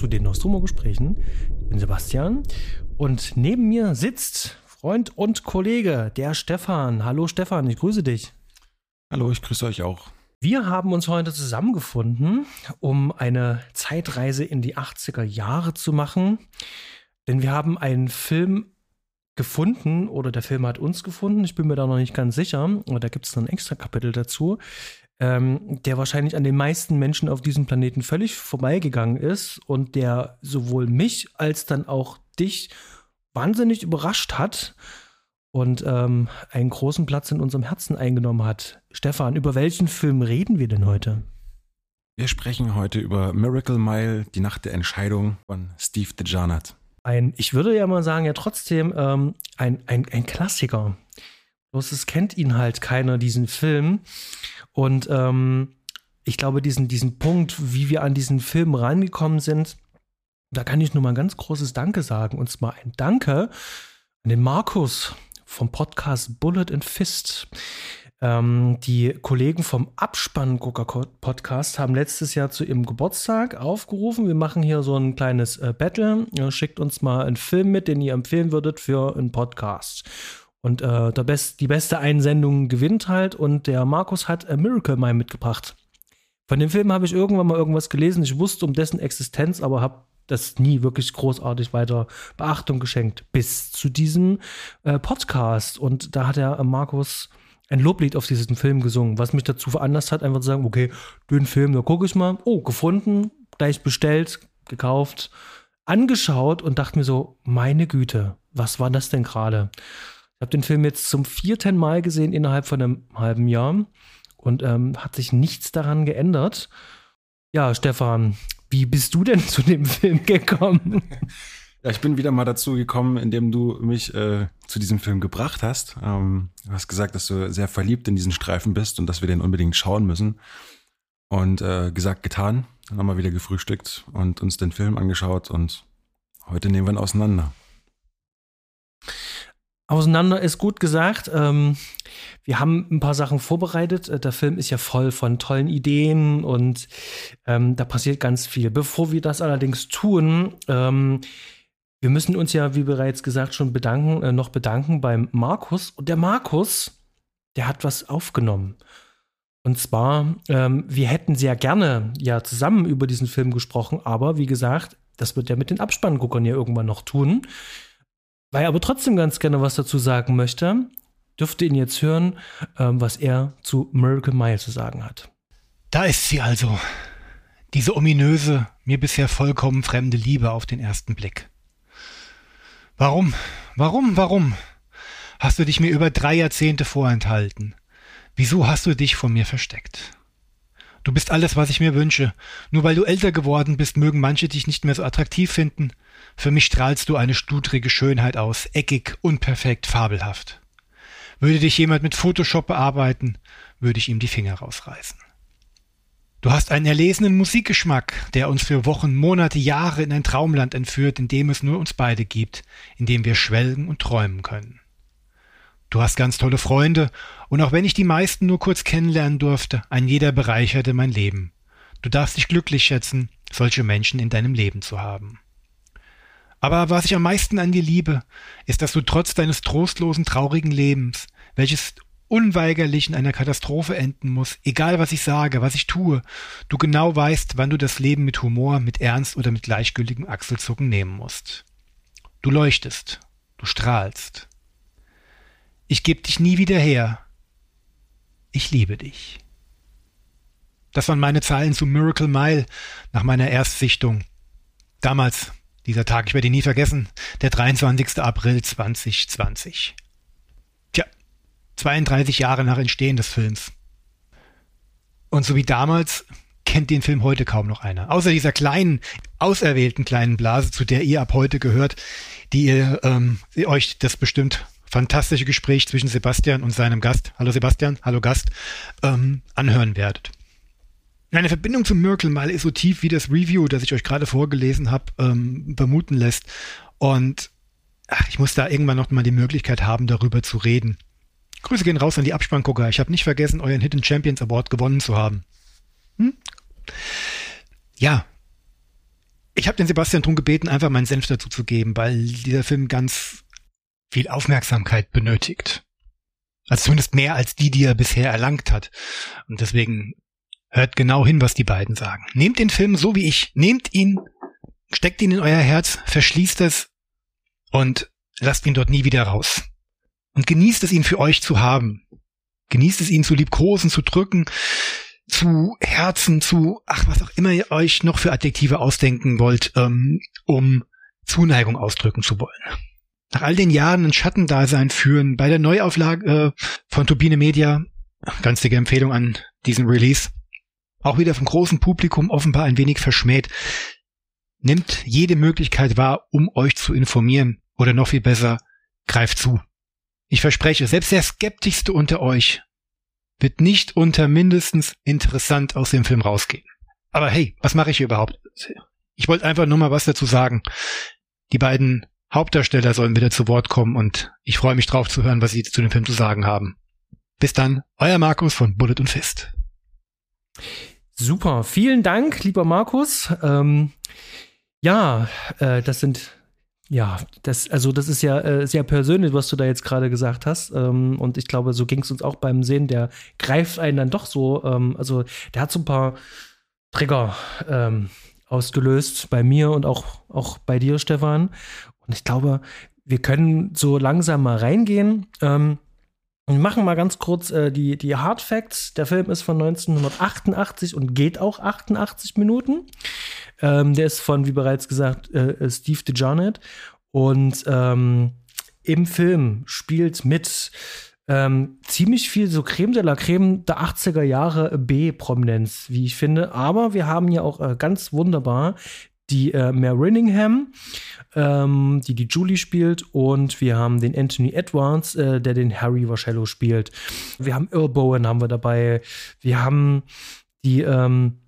zu den Nostromo-Gesprächen. Ich bin Sebastian und neben mir sitzt Freund und Kollege, der Stefan. Hallo Stefan, ich grüße dich. Hallo, ich grüße euch auch. Wir haben uns heute zusammengefunden, um eine Zeitreise in die 80er Jahre zu machen. Denn wir haben einen Film gefunden oder der Film hat uns gefunden. Ich bin mir da noch nicht ganz sicher. Aber da gibt es noch ein extra Kapitel dazu ähm, der wahrscheinlich an den meisten Menschen auf diesem Planeten völlig vorbeigegangen ist und der sowohl mich als dann auch dich wahnsinnig überrascht hat und ähm, einen großen Platz in unserem Herzen eingenommen hat. Stefan, über welchen Film reden wir denn heute? Wir sprechen heute über Miracle Mile, die Nacht der Entscheidung von Steve DeJarnett. Ein, ich würde ja mal sagen, ja trotzdem ähm, ein, ein, ein Klassiker. Bloß es kennt ihn halt keiner, diesen Film. Und ähm, ich glaube, diesen, diesen Punkt, wie wir an diesen Film rangekommen sind, da kann ich nur mal ein ganz großes Danke sagen. Und zwar ein Danke an den Markus vom Podcast Bullet and Fist. Ähm, die Kollegen vom Abspann-Podcast haben letztes Jahr zu ihrem Geburtstag aufgerufen. Wir machen hier so ein kleines äh, Battle. Ihr schickt uns mal einen Film mit, den ihr empfehlen würdet für einen Podcast. Und äh, der Best, die beste Einsendung gewinnt halt. Und der Markus hat A Miracle Mile mitgebracht. Von dem Film habe ich irgendwann mal irgendwas gelesen. Ich wusste um dessen Existenz, aber habe das nie wirklich großartig weiter Beachtung geschenkt. Bis zu diesem äh, Podcast. Und da hat der äh, Markus ein Loblied auf diesen Film gesungen, was mich dazu veranlasst hat, einfach zu sagen, okay, den Film, da gucke ich mal. Oh, gefunden, gleich bestellt, gekauft, angeschaut und dachte mir so, meine Güte, was war das denn gerade? Ich habe den Film jetzt zum vierten Mal gesehen innerhalb von einem halben Jahr und ähm, hat sich nichts daran geändert. Ja, Stefan, wie bist du denn zu dem Film gekommen? Ja, ich bin wieder mal dazu gekommen, indem du mich äh, zu diesem Film gebracht hast. Ähm, du hast gesagt, dass du sehr verliebt in diesen Streifen bist und dass wir den unbedingt schauen müssen. Und äh, gesagt, getan. Dann haben wir wieder gefrühstückt und uns den Film angeschaut und heute nehmen wir ihn auseinander. Auseinander ist gut gesagt. Ähm, wir haben ein paar Sachen vorbereitet. Äh, der Film ist ja voll von tollen Ideen und ähm, da passiert ganz viel. Bevor wir das allerdings tun, ähm, wir müssen uns ja, wie bereits gesagt, schon bedanken, äh, noch bedanken beim Markus. Und der Markus, der hat was aufgenommen. Und zwar, wir hätten sehr gerne ja zusammen über diesen Film gesprochen, aber wie gesagt, das wird er mit den Abspannguckern ja irgendwann noch tun. Weil er aber trotzdem ganz gerne was dazu sagen möchte, dürfte ihn jetzt hören, ähm, was er zu Miracle Mile zu sagen hat. Da ist sie also. Diese ominöse, mir bisher vollkommen fremde Liebe auf den ersten Blick. Warum, warum, warum hast du dich mir über drei Jahrzehnte vorenthalten? Wieso hast du dich vor mir versteckt? Du bist alles, was ich mir wünsche. Nur weil du älter geworden bist, mögen manche dich nicht mehr so attraktiv finden. Für mich strahlst du eine studrige Schönheit aus, eckig, unperfekt, fabelhaft. Würde dich jemand mit Photoshop bearbeiten, würde ich ihm die Finger rausreißen. Du hast einen erlesenen Musikgeschmack, der uns für Wochen, Monate, Jahre in ein Traumland entführt, in dem es nur uns beide gibt, in dem wir schwelgen und träumen können. Du hast ganz tolle Freunde, und auch wenn ich die meisten nur kurz kennenlernen durfte, ein jeder bereicherte mein Leben. Du darfst dich glücklich schätzen, solche Menschen in deinem Leben zu haben. Aber was ich am meisten an dir liebe, ist, dass du trotz deines trostlosen, traurigen Lebens, welches unweigerlich in einer Katastrophe enden muss, egal was ich sage, was ich tue, du genau weißt, wann du das Leben mit Humor, mit Ernst oder mit gleichgültigem Achselzucken nehmen musst. Du leuchtest, du strahlst. Ich geb dich nie wieder her. Ich liebe dich. Das waren meine Zeilen zu Miracle Mile nach meiner Erstsichtung. Damals, dieser Tag, ich werde ihn nie vergessen, der 23. April 2020. Tja, 32 Jahre nach Entstehen des Films. Und so wie damals kennt den Film heute kaum noch einer. Außer dieser kleinen, auserwählten kleinen Blase, zu der ihr ab heute gehört, die ihr ähm, euch das bestimmt fantastische Gespräch zwischen Sebastian und seinem Gast, hallo Sebastian, hallo Gast, ähm, anhören werdet. Eine Verbindung zum Miracle mal ist so tief wie das Review, das ich euch gerade vorgelesen habe, ähm, vermuten lässt. Und ach, ich muss da irgendwann noch mal die Möglichkeit haben, darüber zu reden. Grüße gehen raus an die Abspanngucker. Ich habe nicht vergessen, euren Hidden Champions Award gewonnen zu haben. Hm? Ja, Ich habe den Sebastian drum gebeten, einfach meinen Senf dazu zu geben, weil dieser Film ganz viel Aufmerksamkeit benötigt. Also zumindest mehr als die, die er bisher erlangt hat. Und deswegen hört genau hin, was die beiden sagen. Nehmt den Film so wie ich. Nehmt ihn, steckt ihn in euer Herz, verschließt es und lasst ihn dort nie wieder raus. Und genießt es ihn für euch zu haben. Genießt es ihn zu liebkosen, zu drücken, zu Herzen, zu, ach, was auch immer ihr euch noch für Adjektive ausdenken wollt, ähm, um Zuneigung ausdrücken zu wollen. Nach all den Jahren ein Schattendasein führen, bei der Neuauflage äh, von Turbine Media, ganz dicke Empfehlung an diesen Release, auch wieder vom großen Publikum offenbar ein wenig verschmäht, nimmt jede Möglichkeit wahr, um euch zu informieren oder noch viel besser, greift zu. Ich verspreche, selbst der skeptischste unter euch wird nicht unter mindestens interessant aus dem Film rausgehen. Aber hey, was mache ich hier überhaupt? Ich wollte einfach nur mal was dazu sagen. Die beiden Hauptdarsteller sollen wieder zu Wort kommen und ich freue mich drauf zu hören, was sie zu dem Film zu sagen haben. Bis dann, euer Markus von Bullet und Fist. Super, vielen Dank, lieber Markus. Ähm, ja, äh, das sind ja, das, also das ist ja äh, sehr persönlich, was du da jetzt gerade gesagt hast. Ähm, und ich glaube, so ging es uns auch beim Sehen. Der greift einen dann doch so, ähm, also der hat so ein paar Trigger ähm, ausgelöst bei mir und auch, auch bei dir, Stefan. Und ich glaube, wir können so langsam mal reingehen. Ähm, wir machen mal ganz kurz äh, die, die Hard Facts. Der Film ist von 1988 und geht auch 88 Minuten. Ähm, der ist von, wie bereits gesagt, äh, Steve DeJarnett. Und ähm, im Film spielt mit ähm, ziemlich viel so Creme de la Creme der 80er Jahre B-Prominenz, wie ich finde. Aber wir haben ja auch äh, ganz wunderbar die äh, Mare Rinningham, ähm, die die Julie spielt, und wir haben den Anthony Edwards, äh, der den Harry Vascello spielt. Wir haben Earl Bowen haben wir dabei. Wir haben die ähm,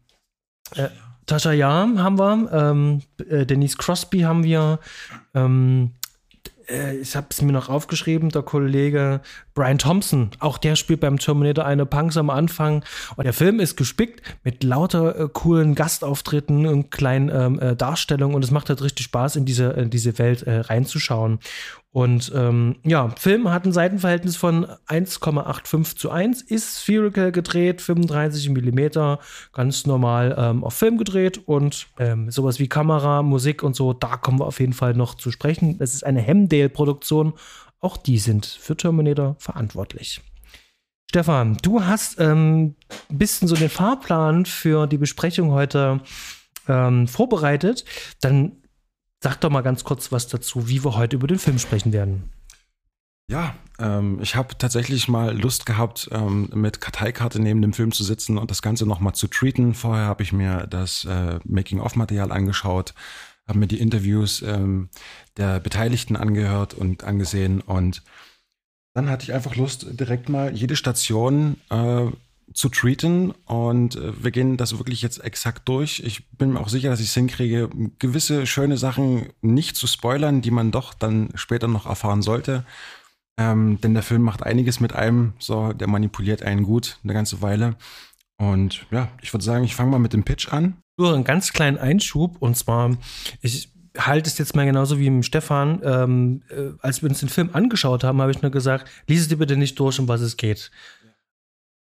äh, Tasha Yam haben wir, ähm, äh, Denise Crosby haben wir, ähm, äh, ich habe es mir noch aufgeschrieben, der Kollege Brian Thompson, auch der spielt beim Terminator eine Punks am Anfang. Und der Film ist gespickt mit lauter äh, coolen Gastauftritten und kleinen ähm, äh, Darstellungen und es macht halt richtig Spaß, in diese, in diese Welt äh, reinzuschauen. Und ähm, ja, Film hat ein Seitenverhältnis von 1,85 zu 1, ist spherical gedreht, 35 Millimeter, ganz normal ähm, auf Film gedreht und ähm, sowas wie Kamera, Musik und so, da kommen wir auf jeden Fall noch zu sprechen. Das ist eine Hemdale-Produktion, auch die sind für Terminator verantwortlich. Stefan, du hast ähm, ein bisschen so den Fahrplan für die Besprechung heute ähm, vorbereitet. Dann Sag doch mal ganz kurz was dazu, wie wir heute über den Film sprechen werden. Ja, ähm, ich habe tatsächlich mal Lust gehabt, ähm, mit Karteikarte neben dem Film zu sitzen und das Ganze nochmal zu treaten. Vorher habe ich mir das äh, Making-of-Material angeschaut, habe mir die Interviews ähm, der Beteiligten angehört und angesehen und dann hatte ich einfach Lust, direkt mal jede Station äh, zu treaten und äh, wir gehen das wirklich jetzt exakt durch. Ich bin mir auch sicher, dass ich es hinkriege, gewisse schöne Sachen nicht zu spoilern, die man doch dann später noch erfahren sollte. Ähm, denn der Film macht einiges mit einem, so, der manipuliert einen gut eine ganze Weile. Und ja, ich würde sagen, ich fange mal mit dem Pitch an. Nur einen ganz kleinen Einschub und zwar, ich halte es jetzt mal genauso wie mit Stefan. Ähm, äh, als wir uns den Film angeschaut haben, habe ich nur gesagt, lies es dir bitte nicht durch, um was es geht.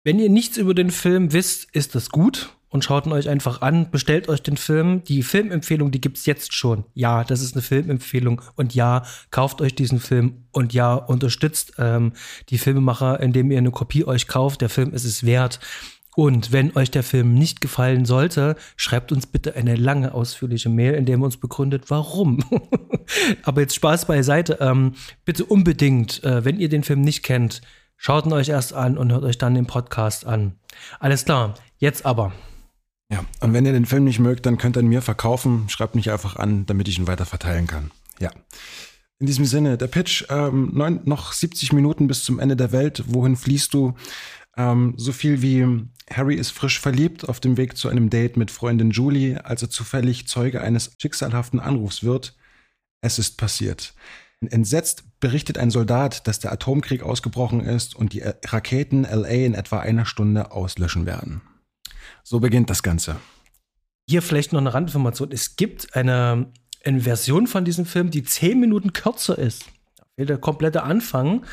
Wenn ihr nichts über den Film wisst, ist das gut und schaut ihn euch einfach an. Bestellt euch den Film. Die Filmempfehlung, die gibt's jetzt schon. Ja, das ist eine Filmempfehlung. Und ja, kauft euch diesen Film. Und ja, unterstützt ähm, die Filmemacher, indem ihr eine Kopie euch kauft. Der Film ist es wert. Und wenn euch der Film nicht gefallen sollte, schreibt uns bitte eine lange, ausführliche Mail, in der ihr uns begründet, warum. Aber jetzt Spaß beiseite. Ähm, bitte unbedingt, äh, wenn ihr den Film nicht kennt, Schaut ihn euch erst an und hört euch dann den Podcast an. Alles klar, jetzt aber. Ja, und wenn ihr den Film nicht mögt, dann könnt ihr ihn mir verkaufen. Schreibt mich einfach an, damit ich ihn weiter verteilen kann. Ja. In diesem Sinne, der Pitch, ähm, neun, noch 70 Minuten bis zum Ende der Welt. Wohin fließt du? Ähm, so viel wie Harry ist frisch verliebt auf dem Weg zu einem Date mit Freundin Julie, als er zufällig Zeuge eines schicksalhaften Anrufs wird. Es ist passiert. Entsetzt berichtet ein Soldat, dass der Atomkrieg ausgebrochen ist und die Raketen LA in etwa einer Stunde auslöschen werden. So beginnt das Ganze. hier vielleicht noch eine Randinformation. Es gibt eine, eine Version von diesem Film, die zehn Minuten kürzer ist. Da fehlt der komplette Anfang.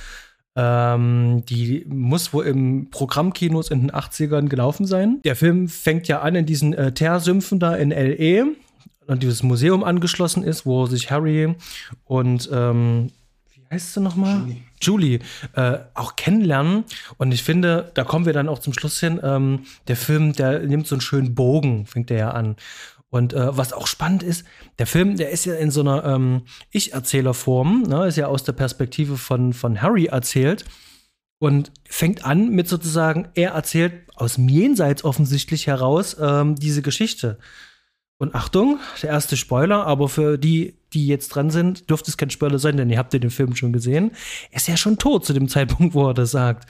Ähm, die muss wohl im Programmkinos in den 80ern gelaufen sein. Der Film fängt ja an in diesen äh, Teersümpfen da in L.E. und dieses Museum angeschlossen ist, wo sich Harry und ähm, wie heißt sie nochmal? Julie. Julie äh, auch kennenlernen. Und ich finde, da kommen wir dann auch zum Schluss hin. Ähm, der Film, der nimmt so einen schönen Bogen, fängt der ja an. Und äh, was auch spannend ist, der Film, der ist ja in so einer ähm, Ich-Erzählerform, ne, ist ja aus der Perspektive von, von Harry erzählt und fängt an mit sozusagen, er erzählt aus dem Jenseits offensichtlich heraus ähm, diese Geschichte. Und Achtung, der erste Spoiler, aber für die, die jetzt dran sind, dürfte es kein Spoiler sein, denn ihr habt ja den Film schon gesehen. Er ist ja schon tot zu dem Zeitpunkt, wo er das sagt.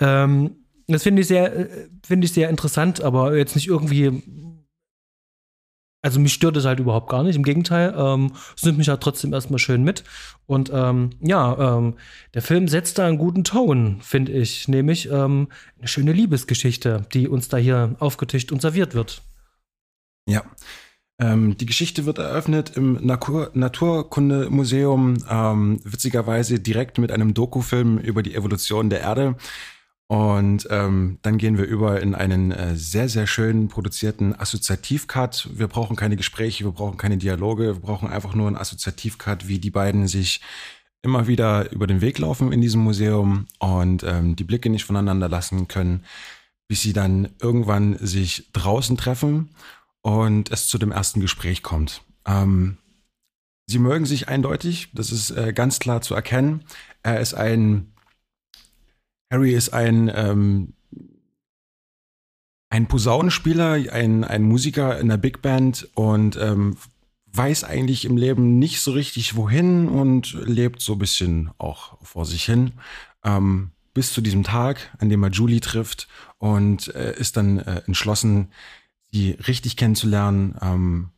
Ähm, das finde ich sehr, äh, finde ich sehr interessant, aber jetzt nicht irgendwie also mich stört es halt überhaupt gar nicht. Im Gegenteil, ähm, es nimmt mich halt trotzdem erstmal schön mit. Und ähm, ja, ähm, der Film setzt da einen guten Ton, finde ich. Nämlich ähm, eine schöne Liebesgeschichte, die uns da hier aufgetischt und serviert wird. Ja. Ähm, die Geschichte wird eröffnet im Natur Naturkundemuseum, ähm, witzigerweise direkt mit einem Dokufilm über die Evolution der Erde. Und ähm, dann gehen wir über in einen äh, sehr, sehr schön produzierten Assoziativcut. Wir brauchen keine Gespräche, wir brauchen keine Dialoge, wir brauchen einfach nur einen Assoziativcut, wie die beiden sich immer wieder über den Weg laufen in diesem Museum und ähm, die Blicke nicht voneinander lassen können, bis sie dann irgendwann sich draußen treffen und es zu dem ersten Gespräch kommt. Ähm, sie mögen sich eindeutig, das ist äh, ganz klar zu erkennen. Er ist ein Harry ist ein, ähm, ein Posaunenspieler, ein, ein Musiker in der Big Band und ähm, weiß eigentlich im Leben nicht so richtig wohin und lebt so ein bisschen auch vor sich hin. Ähm, bis zu diesem Tag, an dem er Julie trifft und äh, ist dann äh, entschlossen, sie richtig kennenzulernen. Ähm,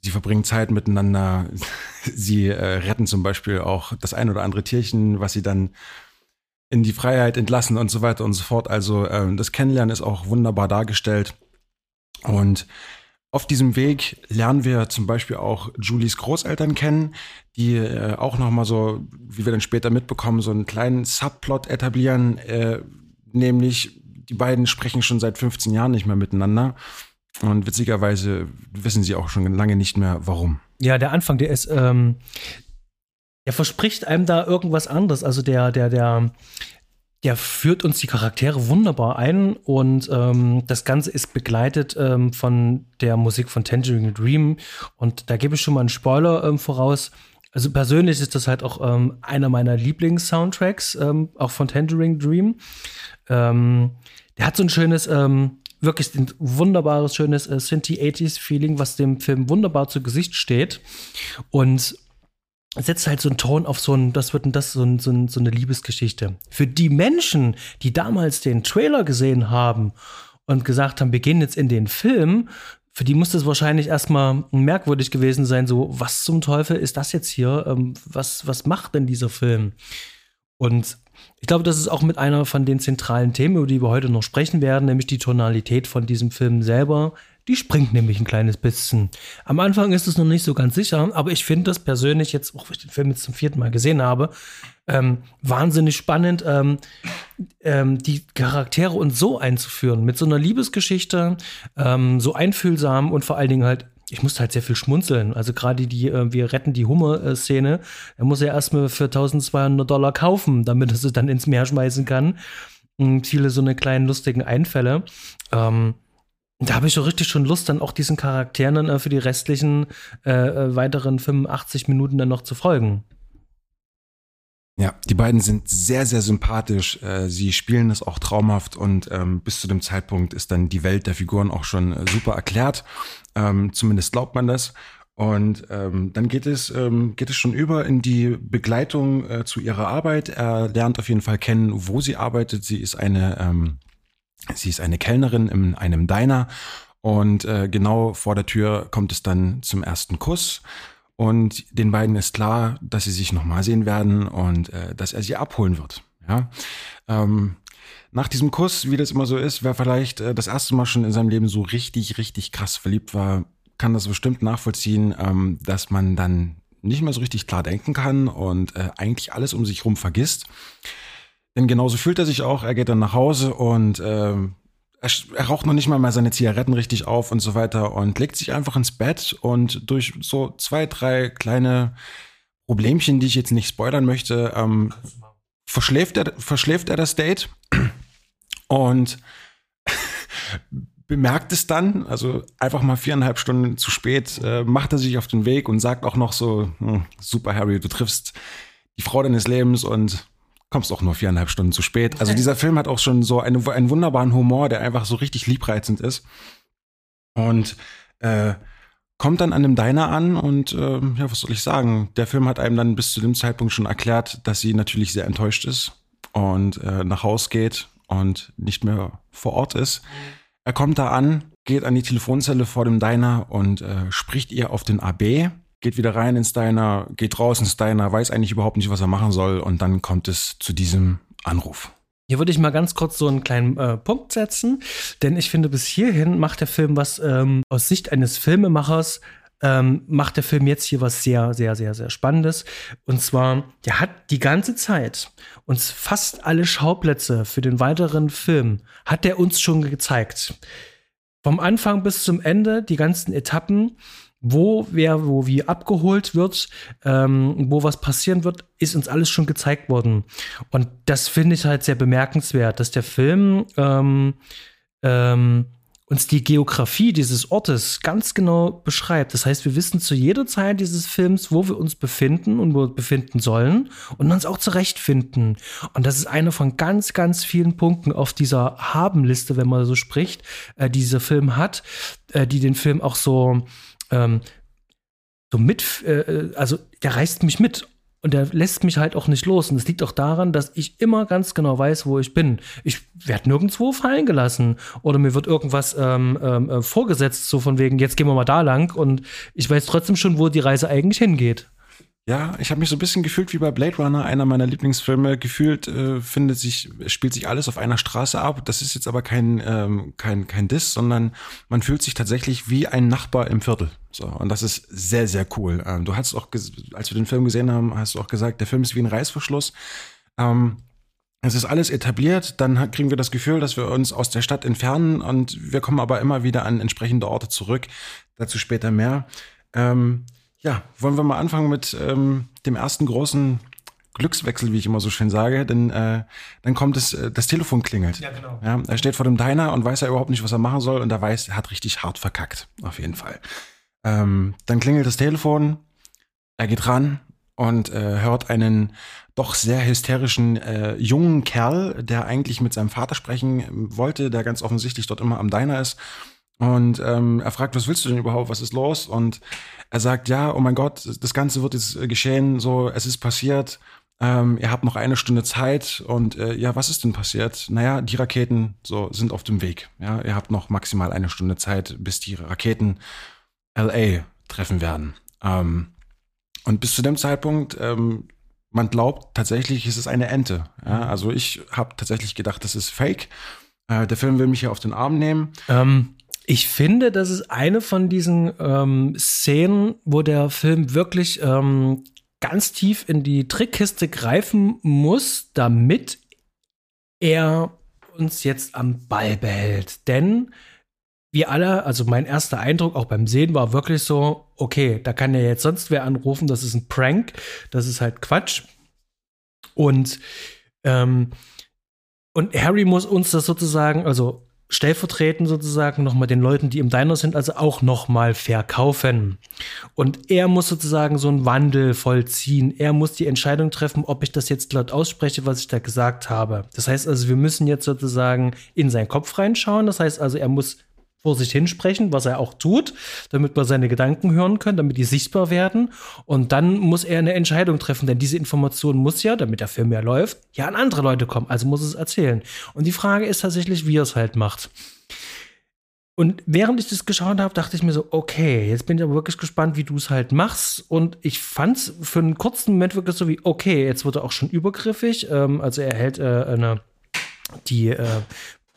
sie verbringen Zeit miteinander. sie äh, retten zum Beispiel auch das ein oder andere Tierchen, was sie dann in die Freiheit entlassen und so weiter und so fort. Also ähm, das Kennenlernen ist auch wunderbar dargestellt. Und auf diesem Weg lernen wir zum Beispiel auch Julies Großeltern kennen, die äh, auch nochmal so, wie wir dann später mitbekommen, so einen kleinen Subplot etablieren, äh, nämlich die beiden sprechen schon seit 15 Jahren nicht mehr miteinander. Und witzigerweise wissen sie auch schon lange nicht mehr, warum. Ja, der Anfang, der ist, ähm, der verspricht einem da irgendwas anderes. Also der, der, der, der führt uns die Charaktere wunderbar ein und ähm, das Ganze ist begleitet ähm, von der Musik von Tangerine Dream. Und da gebe ich schon mal einen Spoiler ähm, voraus. Also persönlich ist das halt auch ähm, einer meiner Lieblings-Soundtracks, ähm, auch von Tangerine Dream. Ähm, der hat so ein schönes, ähm, wirklich ein wunderbares, schönes äh, Synthie-80s-Feeling, was dem Film wunderbar zu Gesicht steht. Und setzt halt so einen Ton auf so ein, das wird denn das so, ein, so, ein, so eine Liebesgeschichte. Für die Menschen, die damals den Trailer gesehen haben und gesagt haben, wir gehen jetzt in den Film, für die muss das wahrscheinlich erstmal merkwürdig gewesen sein, so, was zum Teufel ist das jetzt hier? Ähm, was, was macht denn dieser Film? Und ich glaube, das ist auch mit einer von den zentralen Themen, über die wir heute noch sprechen werden, nämlich die Tonalität von diesem Film selber, die springt nämlich ein kleines bisschen. Am Anfang ist es noch nicht so ganz sicher, aber ich finde das persönlich jetzt, auch wenn ich den Film jetzt zum vierten Mal gesehen habe, ähm, wahnsinnig spannend, ähm, ähm, die Charaktere uns so einzuführen, mit so einer Liebesgeschichte, ähm, so einfühlsam und vor allen Dingen halt ich musste halt sehr viel schmunzeln. Also gerade die, äh, wir retten die Hummer-Szene, er muss ja erstmal für 1200 Dollar kaufen, damit er sie dann ins Meer schmeißen kann. Und viele so eine kleinen lustigen Einfälle. Ähm, da habe ich so richtig schon Lust, dann auch diesen Charakteren dann äh, für die restlichen äh, äh weiteren 85 Minuten dann noch zu folgen. Ja, die beiden sind sehr, sehr sympathisch. Äh, sie spielen das auch traumhaft und ähm, bis zu dem Zeitpunkt ist dann die Welt der Figuren auch schon äh, super erklärt. Ähm, zumindest glaubt man das. Und ähm, dann geht es, ähm, geht es schon über in die Begleitung äh, zu ihrer Arbeit. Er lernt auf jeden Fall kennen, wo sie arbeitet. Sie ist eine ähm, Sie ist eine Kellnerin in einem Diner und äh, genau vor der Tür kommt es dann zum ersten Kuss. Und den beiden ist klar, dass sie sich nochmal sehen werden und äh, dass er sie abholen wird. Ja? Ähm, nach diesem Kuss, wie das immer so ist, wer vielleicht äh, das erste Mal schon in seinem Leben so richtig, richtig krass verliebt war, kann das bestimmt nachvollziehen, ähm, dass man dann nicht mehr so richtig klar denken kann und äh, eigentlich alles um sich herum vergisst. Denn genauso fühlt er sich auch. Er geht dann nach Hause und äh, er, raucht noch nicht mal mal seine Zigaretten richtig auf und so weiter und legt sich einfach ins Bett und durch so zwei, drei kleine Problemchen, die ich jetzt nicht spoilern möchte, ähm, verschläft, er, verschläft er das Date und bemerkt es dann, also einfach mal viereinhalb Stunden zu spät, äh, macht er sich auf den Weg und sagt auch noch so, hm, super Harry, du triffst die Frau deines Lebens und kommst auch nur viereinhalb Stunden zu spät. Also dieser Film hat auch schon so eine, einen wunderbaren Humor, der einfach so richtig liebreizend ist. Und äh, kommt dann an einem Diner an und äh, ja, was soll ich sagen? Der Film hat einem dann bis zu dem Zeitpunkt schon erklärt, dass sie natürlich sehr enttäuscht ist und äh, nach Haus geht und nicht mehr vor Ort ist. Er kommt da an, geht an die Telefonzelle vor dem Diner und äh, spricht ihr auf den AB, geht wieder rein ins Diner, geht raus ins Diner, weiß eigentlich überhaupt nicht, was er machen soll und dann kommt es zu diesem Anruf. Hier würde ich mal ganz kurz so einen kleinen äh, Punkt setzen, denn ich finde, bis hierhin macht der Film was ähm, aus Sicht eines Filmemachers ähm, macht der Film jetzt hier was sehr, sehr, sehr, sehr Spannendes. Und zwar, der hat die ganze Zeit uns fast alle Schauplätze für den weiteren Film, hat der uns schon gezeigt. Vom Anfang bis zum Ende, die ganzen Etappen, wo wer wo wie abgeholt wird, ähm, wo was passieren wird, ist uns alles schon gezeigt worden. Und das finde ich halt sehr bemerkenswert, dass der Film ähm, ähm, uns die Geografie dieses Ortes ganz genau beschreibt. Das heißt, wir wissen zu jeder Zeit dieses Films, wo wir uns befinden und wo wir befinden sollen und uns auch zurechtfinden. Und das ist einer von ganz, ganz vielen Punkten auf dieser Habenliste, wenn man so spricht, äh, die dieser Film hat, äh, die den Film auch so ähm, so mit, äh, also der reißt mich mit und der lässt mich halt auch nicht los. Und es liegt auch daran, dass ich immer ganz genau weiß, wo ich bin. Ich werde nirgendwo fallen gelassen. Oder mir wird irgendwas ähm, ähm, äh, vorgesetzt, so von wegen, jetzt gehen wir mal da lang. Und ich weiß trotzdem schon, wo die Reise eigentlich hingeht. Ja, ich habe mich so ein bisschen gefühlt wie bei Blade Runner, einer meiner Lieblingsfilme. Gefühlt äh, findet sich, spielt sich alles auf einer Straße ab. Das ist jetzt aber kein, ähm, kein, kein Diss, sondern man fühlt sich tatsächlich wie ein Nachbar im Viertel. So, und das ist sehr, sehr cool. Ähm, du hast auch, als wir den Film gesehen haben, hast du auch gesagt, der Film ist wie ein Reißverschluss. Ähm, es ist alles etabliert, dann kriegen wir das Gefühl, dass wir uns aus der Stadt entfernen und wir kommen aber immer wieder an entsprechende Orte zurück. Dazu später mehr. Ähm, ja, wollen wir mal anfangen mit ähm, dem ersten großen Glückswechsel, wie ich immer so schön sage, denn äh, dann kommt es, äh, das Telefon klingelt. Ja, genau. Ja, er steht vor dem Diner und weiß ja überhaupt nicht, was er machen soll und er weiß, er hat richtig hart verkackt, auf jeden Fall. Ähm, dann klingelt das Telefon, er geht ran und äh, hört einen doch sehr hysterischen äh, jungen Kerl, der eigentlich mit seinem Vater sprechen wollte, der ganz offensichtlich dort immer am Diner ist. Und ähm, er fragt, was willst du denn überhaupt? Was ist los? Und er sagt, ja, oh mein Gott, das Ganze wird jetzt äh, geschehen, so, es ist passiert, ähm, ihr habt noch eine Stunde Zeit und äh, ja, was ist denn passiert? Naja, die Raketen so sind auf dem Weg. Ja, ihr habt noch maximal eine Stunde Zeit, bis die Raketen LA treffen werden. Ähm, und bis zu dem Zeitpunkt, ähm, man glaubt tatsächlich, es ist eine Ente. Ja, also ich habe tatsächlich gedacht, das ist Fake. Äh, der Film will mich hier auf den Arm nehmen. Ähm, ich finde, das ist eine von diesen ähm, Szenen, wo der Film wirklich ähm, ganz tief in die Trickkiste greifen muss, damit er uns jetzt am Ball behält. Denn wir alle, also mein erster Eindruck auch beim Sehen war wirklich so, okay, da kann ja jetzt sonst wer anrufen, das ist ein Prank, das ist halt Quatsch. Und, ähm, und Harry muss uns das sozusagen, also stellvertretend sozusagen nochmal den Leuten, die im Diner sind, also auch nochmal verkaufen. Und er muss sozusagen so einen Wandel vollziehen. Er muss die Entscheidung treffen, ob ich das jetzt laut ausspreche, was ich da gesagt habe. Das heißt also, wir müssen jetzt sozusagen in seinen Kopf reinschauen. Das heißt also, er muss vor sich hinsprechen, was er auch tut, damit wir seine Gedanken hören können, damit die sichtbar werden. Und dann muss er eine Entscheidung treffen, denn diese Information muss ja, damit der Film ja läuft, ja an andere Leute kommen. Also muss es erzählen. Und die Frage ist tatsächlich, wie er es halt macht. Und während ich das geschaut habe, dachte ich mir so, okay, jetzt bin ich aber wirklich gespannt, wie du es halt machst. Und ich fand es für einen kurzen Moment wirklich so wie, okay, jetzt wird er auch schon übergriffig. Ähm, also er hält äh, eine die äh,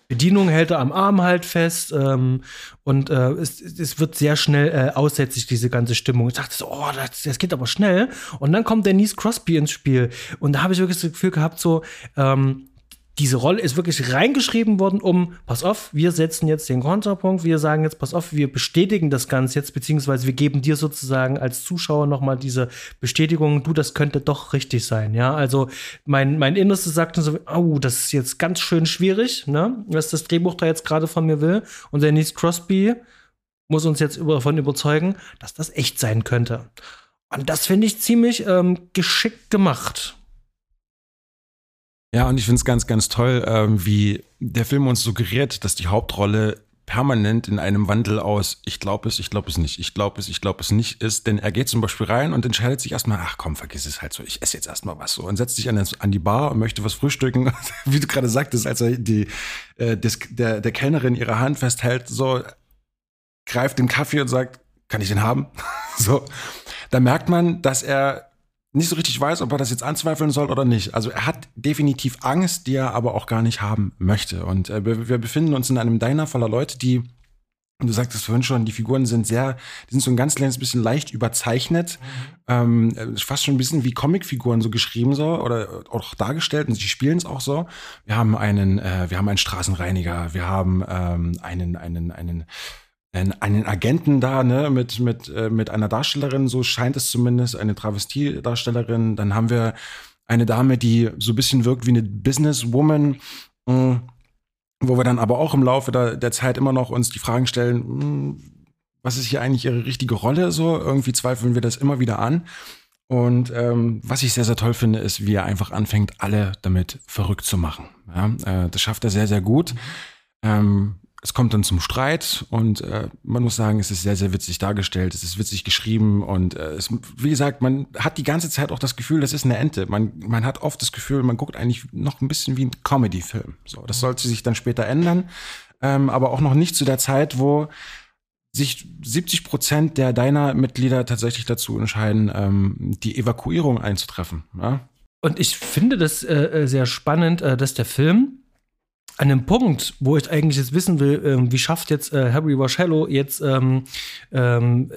Bedienung hält er am Arm halt fest ähm, und äh, es, es wird sehr schnell äh, aussätzlich, diese ganze Stimmung. Ich dachte so, oh, das, das geht aber schnell. Und dann kommt Denise Crosby ins Spiel. Und da habe ich wirklich das Gefühl gehabt, so, ähm, diese Rolle ist wirklich reingeschrieben worden, um, pass auf, wir setzen jetzt den Kontrapunkt, wir sagen jetzt, pass auf, wir bestätigen das Ganze jetzt, beziehungsweise wir geben dir sozusagen als Zuschauer nochmal diese Bestätigung, du, das könnte doch richtig sein, ja. Also mein, mein Innerstes sagte so, oh, das ist jetzt ganz schön schwierig, ne, was das Drehbuch da jetzt gerade von mir will. Und der Denise Crosby muss uns jetzt davon überzeugen, dass das echt sein könnte. Und das finde ich ziemlich ähm, geschickt gemacht. Ja, und ich finde es ganz, ganz toll, ähm, wie der Film uns suggeriert, dass die Hauptrolle permanent in einem Wandel aus ich glaube es, ich glaube es nicht, ich glaube es, ich glaube es nicht ist. Denn er geht zum Beispiel rein und entscheidet sich erstmal, ach komm, vergiss es halt so, ich esse jetzt erstmal was so und setzt sich an, an die Bar und möchte was frühstücken. Wie du gerade sagtest, als er die, äh, des, der, der Kellnerin ihre Hand festhält, so greift den Kaffee und sagt, kann ich den haben? so, da merkt man, dass er nicht so richtig weiß, ob er das jetzt anzweifeln soll oder nicht. Also er hat definitiv Angst, die er aber auch gar nicht haben möchte. Und äh, wir, wir befinden uns in einem Diner voller Leute, die du sagtest vorhin schon, die Figuren sind sehr, die sind so ein ganz kleines bisschen leicht überzeichnet, mhm. ähm, fast schon ein bisschen wie Comicfiguren so geschrieben so oder auch dargestellt und sie spielen es auch so. Wir haben einen, äh, wir haben einen Straßenreiniger, wir haben ähm, einen, einen, einen einen Agenten da, ne, mit, mit, äh, mit einer Darstellerin, so scheint es zumindest, eine Travestie-Darstellerin. Dann haben wir eine Dame, die so ein bisschen wirkt wie eine Businesswoman, mh, mm, wo wir dann aber auch im Laufe der, der Zeit immer noch uns die Fragen stellen, mh, mm, was ist hier eigentlich ihre richtige Rolle? So, irgendwie zweifeln wir das immer wieder an. Und ähm, was ich sehr, sehr toll finde, ist, wie er einfach anfängt, alle damit verrückt zu machen. Ja, äh, das schafft er sehr, sehr gut. Ähm, es kommt dann zum Streit und äh, man muss sagen, es ist sehr, sehr witzig dargestellt, es ist witzig geschrieben und äh, es, wie gesagt, man hat die ganze Zeit auch das Gefühl, das ist eine Ente. Man, man hat oft das Gefühl, man guckt eigentlich noch ein bisschen wie ein Comedy-Film. So, das sollte sich dann später ändern, ähm, aber auch noch nicht zu der Zeit, wo sich 70 Prozent der deiner Mitglieder tatsächlich dazu entscheiden, ähm, die Evakuierung einzutreffen. Ja? Und ich finde das äh, äh sehr spannend, äh, dass der Film an dem Punkt, wo ich eigentlich jetzt wissen will, ähm, wie schafft jetzt äh, Harry Washello jetzt ähm, ähm,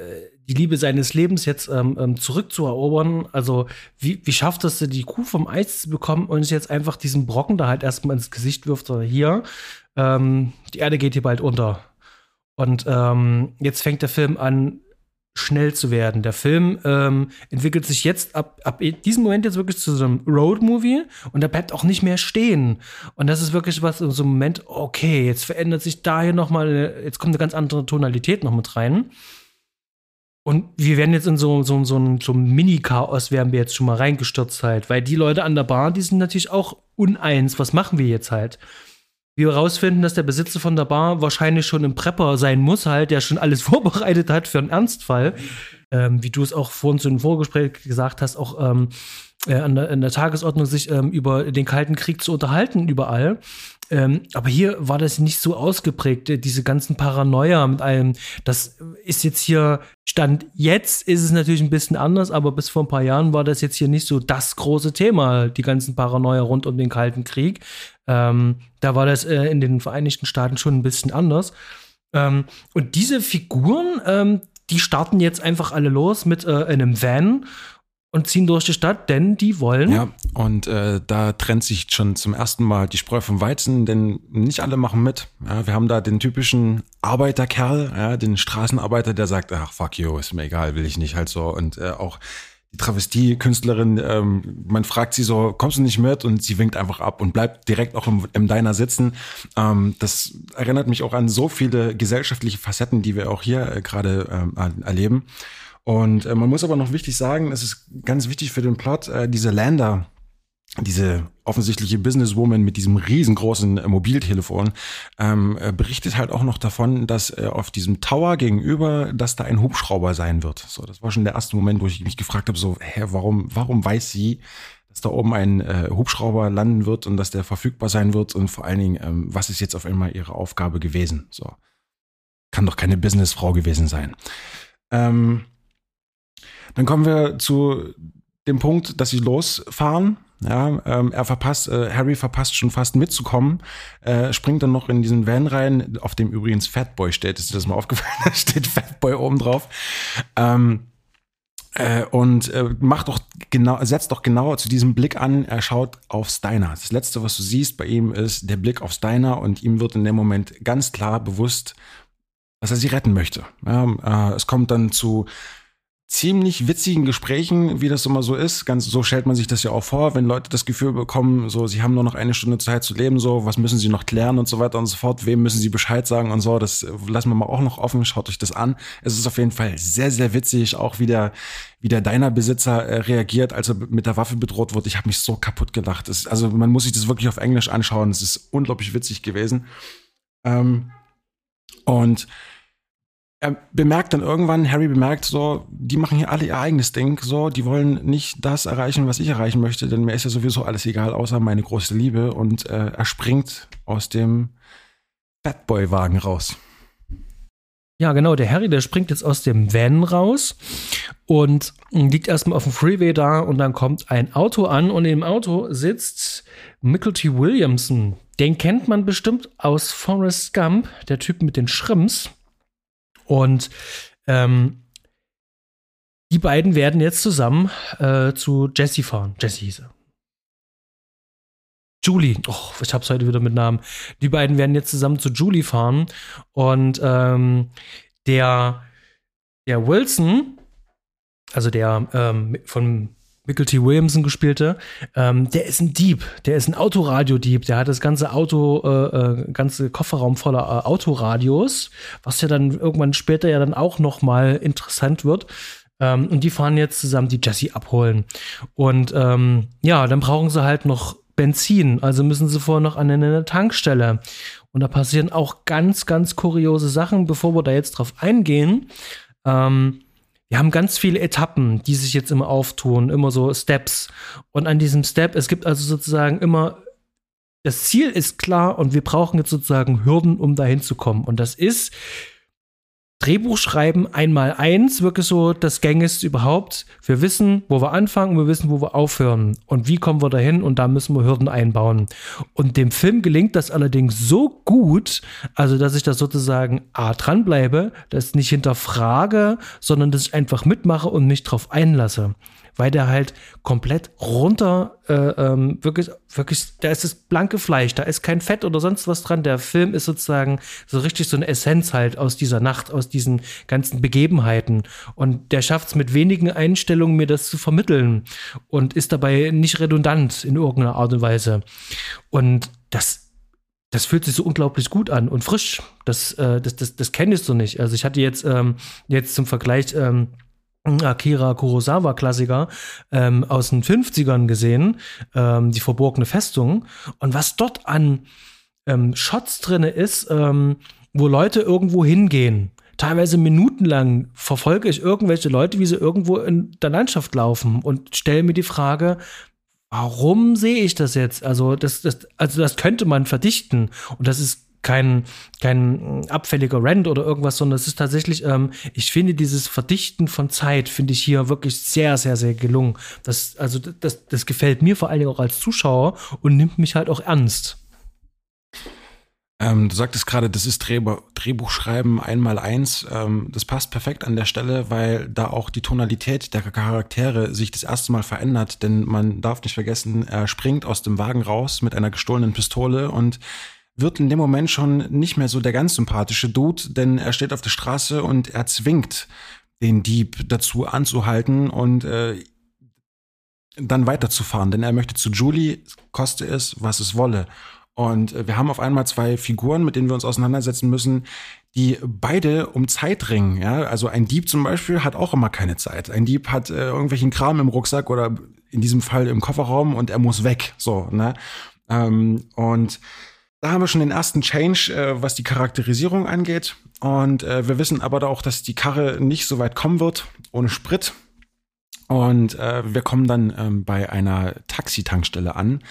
die Liebe seines Lebens jetzt ähm, ähm, zurückzuerobern. Also wie, wie schafft es, die Kuh vom Eis zu bekommen und jetzt einfach diesen Brocken da halt erstmal ins Gesicht wirft oder hier. Ähm, die Erde geht hier bald unter. Und ähm, jetzt fängt der Film an, schnell zu werden. Der Film ähm, entwickelt sich jetzt ab, ab diesem Moment jetzt wirklich zu so einem Road-Movie und er bleibt auch nicht mehr stehen. Und das ist wirklich was, so ein Moment, okay, jetzt verändert sich da hier noch mal, jetzt kommt eine ganz andere Tonalität noch mit rein. Und wir werden jetzt in so, so, so, ein, so ein Mini-Chaos, werden wir jetzt schon mal reingestürzt halt. Weil die Leute an der Bar, die sind natürlich auch uneins. Was machen wir jetzt halt? Wir herausfinden, dass der Besitzer von der Bar wahrscheinlich schon ein Prepper sein muss, halt, der schon alles vorbereitet hat für einen Ernstfall. Ähm, wie du es auch vorhin zu einem Vorgespräch gesagt hast, auch ähm, äh, an, der, an, der, Tagesordnung sich ähm, über den Kalten Krieg zu unterhalten überall. Ähm, aber hier war das nicht so ausgeprägt, äh, diese ganzen Paranoia mit allem. Das ist jetzt hier, Stand jetzt ist es natürlich ein bisschen anders, aber bis vor ein paar Jahren war das jetzt hier nicht so das große Thema, die ganzen Paranoia rund um den Kalten Krieg. Ähm, da war das äh, in den Vereinigten Staaten schon ein bisschen anders. Ähm, und diese Figuren, ähm, die starten jetzt einfach alle los mit äh, einem Van und ziehen durch die Stadt, denn die wollen. Ja, und äh, da trennt sich schon zum ersten Mal die Spreu vom Weizen, denn nicht alle machen mit. Ja, wir haben da den typischen Arbeiterkerl, ja, den Straßenarbeiter, der sagt, ach fuck you, ist mir egal, will ich nicht halt so. Und äh, auch die Travestie-Künstlerin, ähm, man fragt sie so, kommst du nicht mit? Und sie winkt einfach ab und bleibt direkt auch im, im Diner sitzen. Ähm, das erinnert mich auch an so viele gesellschaftliche Facetten, die wir auch hier äh, gerade ähm, erleben. Und äh, man muss aber noch wichtig sagen, es ist ganz wichtig für den Plot, äh, diese Lander, diese offensichtliche Businesswoman mit diesem riesengroßen äh, Mobiltelefon ähm, äh, berichtet halt auch noch davon, dass äh, auf diesem Tower gegenüber, dass da ein Hubschrauber sein wird. So, das war schon der erste Moment, wo ich mich gefragt habe, so, hä, warum, warum weiß sie, dass da oben ein äh, Hubschrauber landen wird und dass der verfügbar sein wird und vor allen Dingen, ähm, was ist jetzt auf einmal ihre Aufgabe gewesen? So, kann doch keine Businessfrau gewesen sein. Ähm, dann kommen wir zu dem Punkt, dass sie losfahren Ja, ähm, er verpasst, äh, Harry verpasst schon fast mitzukommen, äh, springt dann noch in diesen Van rein, auf dem übrigens Fatboy steht. Ist dir das mal aufgefallen? Da steht Fatboy oben drauf. Ähm, äh, und äh, macht doch genau, setzt doch genau zu diesem Blick an, er schaut auf Steiner. Das letzte, was du siehst bei ihm, ist der Blick auf Steiner und ihm wird in dem Moment ganz klar bewusst, dass er sie retten möchte. Ja, äh, es kommt dann zu ziemlich witzigen Gesprächen, wie das immer so ist. Ganz so stellt man sich das ja auch vor, wenn Leute das Gefühl bekommen, so sie haben nur noch eine Stunde Zeit zu leben, so was müssen sie noch klären und so weiter und so fort, wem müssen sie Bescheid sagen und so. Das lassen wir mal auch noch offen. Schaut euch das an. Es ist auf jeden Fall sehr sehr witzig, auch wie der wie der deiner Besitzer äh, reagiert, als er mit der Waffe bedroht wurde. Ich habe mich so kaputt gelacht. Es, also man muss sich das wirklich auf Englisch anschauen. Es ist unglaublich witzig gewesen. Ähm, und er bemerkt dann irgendwann, Harry bemerkt so, die machen hier alle ihr eigenes Ding, so, die wollen nicht das erreichen, was ich erreichen möchte, denn mir ist ja sowieso alles egal, außer meine große Liebe und äh, er springt aus dem Fatboy-Wagen raus. Ja, genau, der Harry, der springt jetzt aus dem Van raus und liegt erstmal auf dem Freeway da und dann kommt ein Auto an und im Auto sitzt Micklety Williamson. Den kennt man bestimmt aus Forrest Gump, der Typ mit den Schrimps. Und ähm, die beiden werden jetzt zusammen äh, zu Jessie fahren. Jessie hieß er. Julie, oh, ich hab's heute wieder mit Namen. Die beiden werden jetzt zusammen zu Julie fahren und ähm, der, der Wilson, also der ähm, von Michael T. Williamson gespielte, ähm, der ist ein Dieb, der ist ein Autoradiodieb, der hat das ganze Auto, äh, äh, ganze Kofferraum voller äh, Autoradios, was ja dann irgendwann später ja dann auch noch mal interessant wird. Ähm, und die fahren jetzt zusammen die Jessie abholen. Und ähm, ja, dann brauchen sie halt noch Benzin, also müssen sie vorher noch an eine Tankstelle. Und da passieren auch ganz, ganz kuriose Sachen, bevor wir da jetzt drauf eingehen. Ähm, wir haben ganz viele Etappen, die sich jetzt immer auftun, immer so Steps. Und an diesem Step, es gibt also sozusagen immer, das Ziel ist klar und wir brauchen jetzt sozusagen Hürden, um dahin zu kommen. Und das ist Drehbuch schreiben einmal eins, wirklich so das Gängigste überhaupt. Wir wissen, wo wir anfangen, wir wissen, wo wir aufhören und wie kommen wir dahin und da müssen wir Hürden einbauen. Und dem Film gelingt das allerdings so gut, also dass ich da sozusagen A dranbleibe, das nicht hinterfrage, sondern dass ich einfach mitmache und mich drauf einlasse weil der halt komplett runter, äh, ähm, wirklich, wirklich, da ist das blanke Fleisch, da ist kein Fett oder sonst was dran. Der Film ist sozusagen so richtig so eine Essenz halt aus dieser Nacht, aus diesen ganzen Begebenheiten. Und der schafft es mit wenigen Einstellungen, mir das zu vermitteln und ist dabei nicht redundant in irgendeiner Art und Weise. Und das das fühlt sich so unglaublich gut an und frisch. Das, äh, das, das, das kenne ich nicht. Also ich hatte jetzt, ähm, jetzt zum Vergleich ähm, Akira Kurosawa-Klassiker ähm, aus den 50ern gesehen, ähm, die verborgene Festung. Und was dort an ähm, Shots drin ist, ähm, wo Leute irgendwo hingehen. Teilweise minutenlang verfolge ich irgendwelche Leute, wie sie irgendwo in der Landschaft laufen und stelle mir die Frage, warum sehe ich das jetzt? Also das, das, also das könnte man verdichten. Und das ist kein, kein abfälliger Rant oder irgendwas, sondern es ist tatsächlich, ähm, ich finde dieses Verdichten von Zeit, finde ich hier wirklich sehr, sehr, sehr gelungen. Das, also das, das gefällt mir vor allen Dingen auch als Zuschauer und nimmt mich halt auch ernst. Ähm, du sagtest gerade, das ist Drehbuch, Drehbuchschreiben einmal eins. Ähm, das passt perfekt an der Stelle, weil da auch die Tonalität der Charaktere sich das erste Mal verändert. Denn man darf nicht vergessen, er springt aus dem Wagen raus mit einer gestohlenen Pistole und wird in dem Moment schon nicht mehr so der ganz sympathische Dude, denn er steht auf der Straße und er zwingt den Dieb dazu anzuhalten und äh, dann weiterzufahren, denn er möchte zu Julie, koste es, was es wolle. Und äh, wir haben auf einmal zwei Figuren, mit denen wir uns auseinandersetzen müssen, die beide um Zeit ringen. Ja? Also ein Dieb zum Beispiel hat auch immer keine Zeit. Ein Dieb hat äh, irgendwelchen Kram im Rucksack oder in diesem Fall im Kofferraum und er muss weg. So, ne? Ähm, und da haben wir schon den ersten Change, äh, was die Charakterisierung angeht. Und äh, wir wissen aber auch, dass die Karre nicht so weit kommen wird ohne Sprit. Und äh, wir kommen dann ähm, bei einer Taxitankstelle an.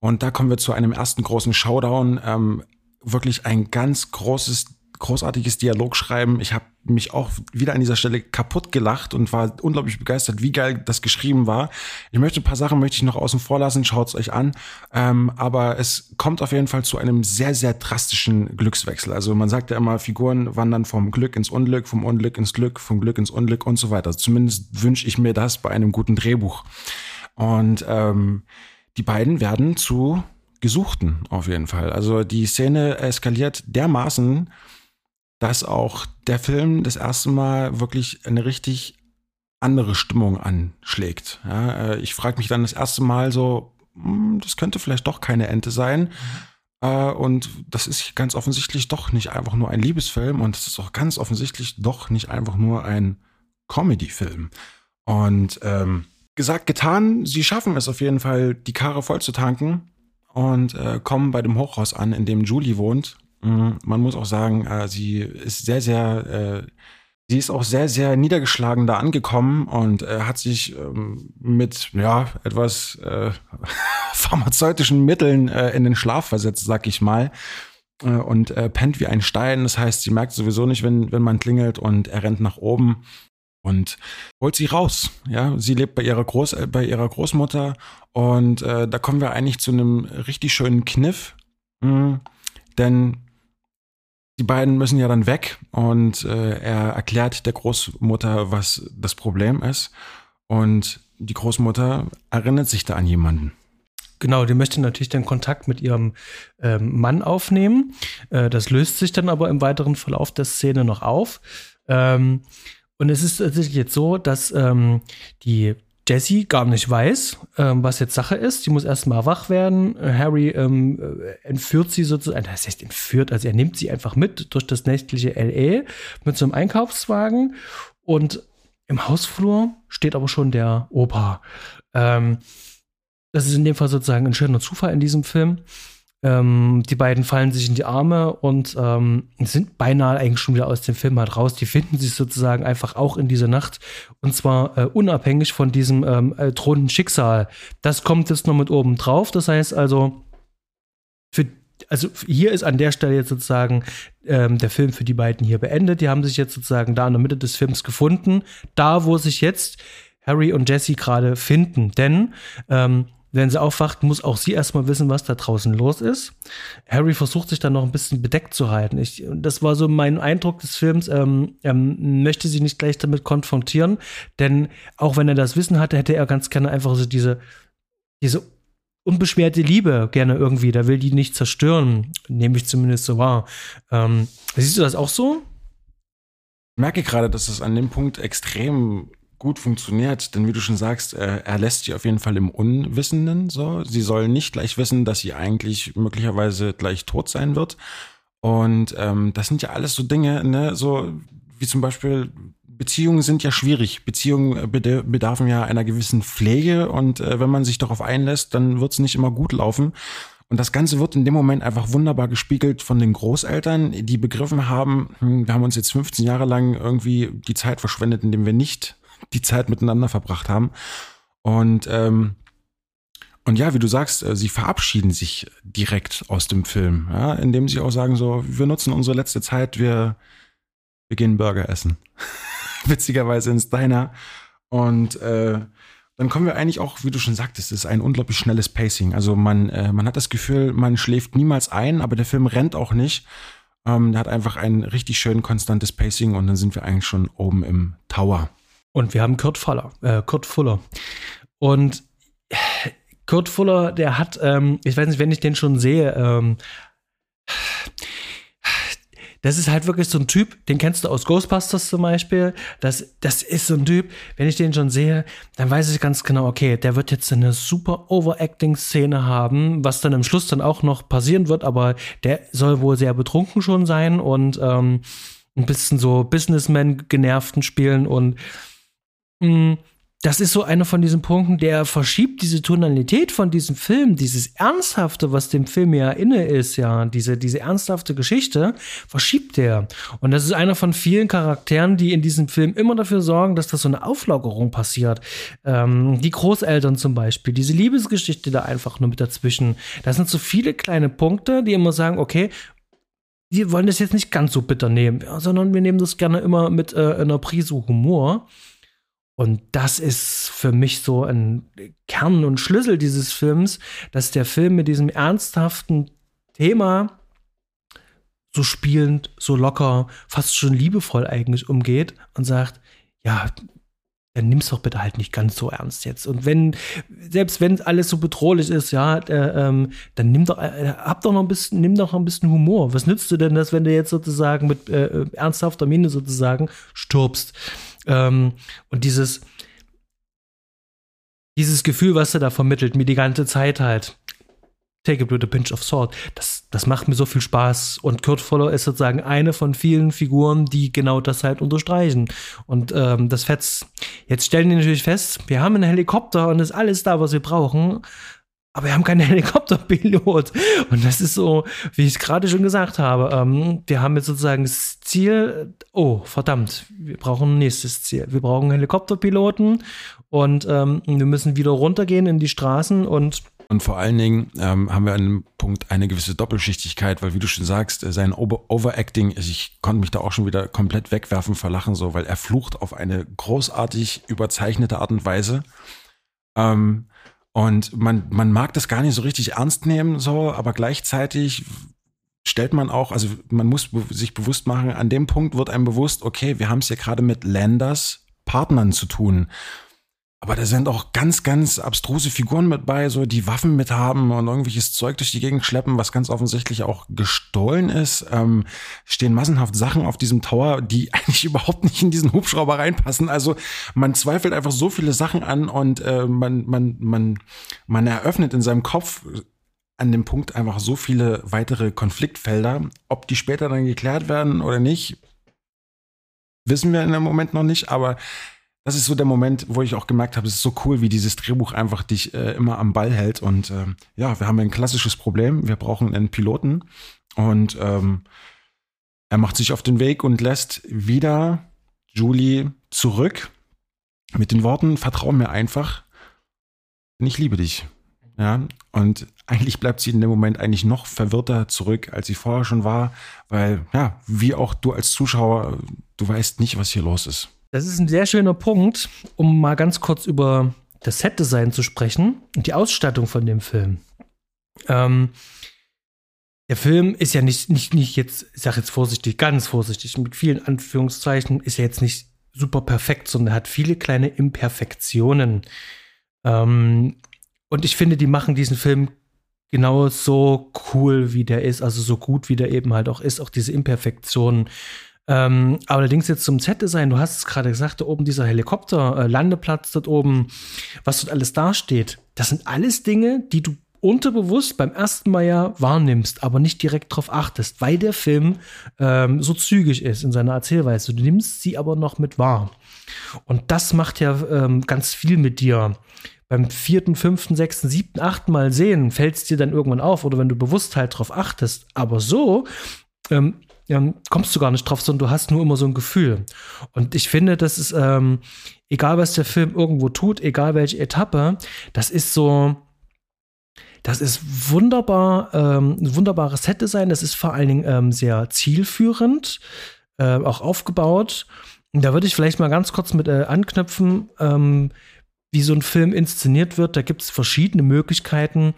Und da kommen wir zu einem ersten großen Showdown. Ähm, wirklich ein ganz großes großartiges Dialogschreiben. Ich habe mich auch wieder an dieser Stelle kaputt gelacht und war unglaublich begeistert, wie geil das geschrieben war. Ich möchte ein paar Sachen möchte ich noch außen vor lassen, schaut's euch an. Ähm, aber es kommt auf jeden Fall zu einem sehr, sehr drastischen Glückswechsel. Also man sagt ja immer, Figuren wandern vom Glück ins Unglück, vom Unglück ins Glück, vom Glück ins Unglück und so weiter. Zumindest wünsche ich mir das bei einem guten Drehbuch. Und ähm, die beiden werden zu Gesuchten auf jeden Fall. Also die Szene eskaliert dermaßen, dass auch der Film das erste Mal wirklich eine richtig andere Stimmung anschlägt. Ja, äh, ich frage mich dann das erste Mal so, hm, das könnte vielleicht doch keine Ente sein. Mhm. Und das ist ganz offensichtlich doch nicht einfach nur ein Liebesfilm und es ist auch ganz offensichtlich doch nicht einfach nur ein Comedy-Film. Und ähm, gesagt, getan, sie schaffen es auf jeden Fall, die Karre voll zu tanken und äh, kommen bei dem Hochhaus an, in dem Julie wohnt. Mhm. Man muss auch sagen, äh, sie ist sehr, sehr, äh, sie ist auch sehr, sehr niedergeschlagen da angekommen und äh, hat sich ähm, mit, ja, etwas äh, pharmazeutischen Mitteln in den Schlaf versetzt, sag ich mal. Und pennt wie ein Stein. Das heißt, sie merkt sowieso nicht, wenn, wenn man klingelt und er rennt nach oben und holt sie raus. Ja, sie lebt bei ihrer Groß bei ihrer Großmutter und äh, da kommen wir eigentlich zu einem richtig schönen Kniff, mh, denn die beiden müssen ja dann weg und äh, er erklärt der Großmutter, was das Problem ist und die Großmutter erinnert sich da an jemanden. Genau, die möchte natürlich dann Kontakt mit ihrem ähm, Mann aufnehmen. Äh, das löst sich dann aber im weiteren Verlauf der Szene noch auf. Ähm, und es ist tatsächlich jetzt so, dass ähm, die Jessie gar nicht weiß, ähm, was jetzt Sache ist. Sie muss erstmal wach werden. Harry ähm, äh, entführt sie sozusagen, das heißt entführt, also er nimmt sie einfach mit durch das nächtliche LA mit so einem Einkaufswagen und im Hausflur steht aber schon der Opa. Ähm, das ist in dem Fall sozusagen ein schöner Zufall in diesem Film. Ähm, die beiden fallen sich in die Arme und ähm, sind beinahe eigentlich schon wieder aus dem Film halt raus. Die finden sich sozusagen einfach auch in dieser Nacht und zwar äh, unabhängig von diesem ähm, äh, drohenden Schicksal. Das kommt jetzt noch mit oben drauf. Das heißt also, für, also hier ist an der Stelle jetzt sozusagen ähm, der Film für die beiden hier beendet. Die haben sich jetzt sozusagen da in der Mitte des Films gefunden, da wo sich jetzt Harry und Jesse gerade finden. Denn ähm, wenn sie aufwacht, muss auch sie erstmal wissen, was da draußen los ist. Harry versucht sich dann noch ein bisschen bedeckt zu halten. Ich, das war so mein Eindruck des Films. Ähm, er möchte sie nicht gleich damit konfrontieren, denn auch wenn er das Wissen hatte, hätte er ganz gerne einfach so diese, diese unbeschwerte Liebe gerne irgendwie. Da will die nicht zerstören, nehme ich zumindest so wahr. Ähm, siehst du das auch so? Ich merke gerade, dass es an dem Punkt extrem gut funktioniert, denn wie du schon sagst, äh, er lässt sie auf jeden Fall im Unwissenden so. Sie soll nicht gleich wissen, dass sie eigentlich möglicherweise gleich tot sein wird. Und ähm, das sind ja alles so Dinge, ne, so wie zum Beispiel Beziehungen sind ja schwierig. Beziehungen bedarfen ja einer gewissen Pflege und äh, wenn man sich darauf einlässt, dann wird es nicht immer gut laufen. Und das Ganze wird in dem Moment einfach wunderbar gespiegelt von den Großeltern, die begriffen haben, hm, wir haben uns jetzt 15 Jahre lang irgendwie die Zeit verschwendet, indem wir nicht die Zeit miteinander verbracht haben. Und, ähm, und ja, wie du sagst, äh, sie verabschieden sich direkt aus dem Film, ja, indem sie auch sagen so, wir nutzen unsere letzte Zeit, wir, wir gehen Burger essen. Witzigerweise ins Diner. Und äh, dann kommen wir eigentlich auch, wie du schon sagtest, es ist ein unglaublich schnelles Pacing. Also man, äh, man hat das Gefühl, man schläft niemals ein, aber der Film rennt auch nicht. Ähm, der hat einfach ein richtig schön konstantes Pacing und dann sind wir eigentlich schon oben im Tower. Und wir haben Kurt Fuller. Äh, Kurt Fuller. Und Kurt Fuller, der hat, ähm, ich weiß nicht, wenn ich den schon sehe, ähm, das ist halt wirklich so ein Typ, den kennst du aus Ghostbusters zum Beispiel. Das, das ist so ein Typ, wenn ich den schon sehe, dann weiß ich ganz genau, okay, der wird jetzt eine super Overacting-Szene haben, was dann im Schluss dann auch noch passieren wird, aber der soll wohl sehr betrunken schon sein und ähm, ein bisschen so Businessman genervten spielen und Mm, das ist so einer von diesen Punkten, der verschiebt diese Tonalität von diesem Film, dieses Ernsthafte, was dem Film ja inne ist, ja, diese, diese ernsthafte Geschichte, verschiebt der. Und das ist einer von vielen Charakteren, die in diesem Film immer dafür sorgen, dass das so eine Auflockerung passiert. Ähm, die Großeltern zum Beispiel, diese Liebesgeschichte da einfach nur mit dazwischen. Das sind so viele kleine Punkte, die immer sagen, okay, wir wollen das jetzt nicht ganz so bitter nehmen, ja, sondern wir nehmen das gerne immer mit äh, einer Prise Humor. Und das ist für mich so ein Kern und Schlüssel dieses Films, dass der Film mit diesem ernsthaften Thema so spielend, so locker, fast schon liebevoll eigentlich umgeht und sagt, ja, dann nimm's doch bitte halt nicht ganz so ernst jetzt. Und wenn, selbst wenn alles so bedrohlich ist, ja, äh, ähm, dann nimm doch, äh, hab doch noch ein bisschen, nimm doch noch ein bisschen Humor. Was nützt du denn das, wenn du jetzt sozusagen mit äh, ernsthafter Miene sozusagen stirbst? Ähm, und dieses, dieses Gefühl, was er da vermittelt, mir die ganze Zeit halt, take it with a pinch of salt. Das, das macht mir so viel Spaß. Und Kurt Voller ist sozusagen eine von vielen Figuren, die genau das halt unterstreichen. Und ähm, das fetzt. Jetzt stellen die natürlich fest, wir haben einen Helikopter und ist alles da, was wir brauchen. Aber wir haben keinen Helikopterpilot. Und das ist so, wie ich es gerade schon gesagt habe. Ähm, wir haben jetzt sozusagen das Ziel, oh, verdammt, wir brauchen ein nächstes Ziel. Wir brauchen Helikopterpiloten und ähm, wir müssen wieder runtergehen in die Straßen und und vor allen Dingen ähm, haben wir an dem Punkt eine gewisse Doppelschichtigkeit, weil wie du schon sagst, äh, sein Over Overacting, also ich konnte mich da auch schon wieder komplett wegwerfen vor Lachen, so, weil er flucht auf eine großartig überzeichnete Art und Weise. Ähm, und man, man mag das gar nicht so richtig ernst nehmen, so, aber gleichzeitig stellt man auch, also man muss sich bewusst machen, an dem Punkt wird einem bewusst, okay, wir haben es ja gerade mit Landers Partnern zu tun. Aber da sind auch ganz, ganz abstruse Figuren mit bei, so die Waffen mit haben und irgendwelches Zeug durch die Gegend schleppen, was ganz offensichtlich auch gestohlen ist. Ähm, stehen massenhaft Sachen auf diesem Tower, die eigentlich überhaupt nicht in diesen Hubschrauber reinpassen. Also man zweifelt einfach so viele Sachen an und äh, man, man, man, man eröffnet in seinem Kopf an dem Punkt einfach so viele weitere Konfliktfelder. Ob die später dann geklärt werden oder nicht, wissen wir in dem Moment noch nicht, aber das ist so der Moment, wo ich auch gemerkt habe, es ist so cool, wie dieses Drehbuch einfach dich äh, immer am Ball hält. Und äh, ja, wir haben ein klassisches Problem. Wir brauchen einen Piloten. Und ähm, er macht sich auf den Weg und lässt wieder Julie zurück mit den Worten, vertrau mir einfach, ich liebe dich. Ja, und eigentlich bleibt sie in dem Moment eigentlich noch verwirrter zurück, als sie vorher schon war, weil, ja, wie auch du als Zuschauer, du weißt nicht, was hier los ist. Das ist ein sehr schöner Punkt, um mal ganz kurz über das Set-Design zu sprechen und die Ausstattung von dem Film. Ähm, der Film ist ja nicht, nicht, nicht jetzt, ich sag jetzt vorsichtig, ganz vorsichtig, mit vielen Anführungszeichen, ist ja jetzt nicht super perfekt, sondern hat viele kleine Imperfektionen. Ähm, und ich finde, die machen diesen Film genau so cool, wie der ist, also so gut, wie der eben halt auch ist, auch diese Imperfektionen ähm, allerdings jetzt zum Z-Design, du hast es gerade gesagt, da oben dieser Helikopter, äh, Landeplatz dort oben, was dort alles dasteht, das sind alles Dinge, die du unterbewusst beim ersten Mal ja wahrnimmst, aber nicht direkt darauf achtest, weil der Film ähm, so zügig ist in seiner Erzählweise. Du nimmst sie aber noch mit wahr. Und das macht ja ähm, ganz viel mit dir. Beim vierten, fünften, sechsten, siebten, achten Mal sehen fällt es dir dann irgendwann auf oder wenn du bewusst halt drauf achtest. Aber so ähm, ähm, kommst du gar nicht drauf, sondern du hast nur immer so ein Gefühl. Und ich finde, das ist, ähm, egal was der Film irgendwo tut, egal welche Etappe, das ist so, das ist wunderbar, ähm, ein wunderbares Set-Design. Das ist vor allen Dingen ähm, sehr zielführend, äh, auch aufgebaut. Und da würde ich vielleicht mal ganz kurz mit äh, anknüpfen, ähm, wie so ein Film inszeniert wird. Da gibt es verschiedene Möglichkeiten,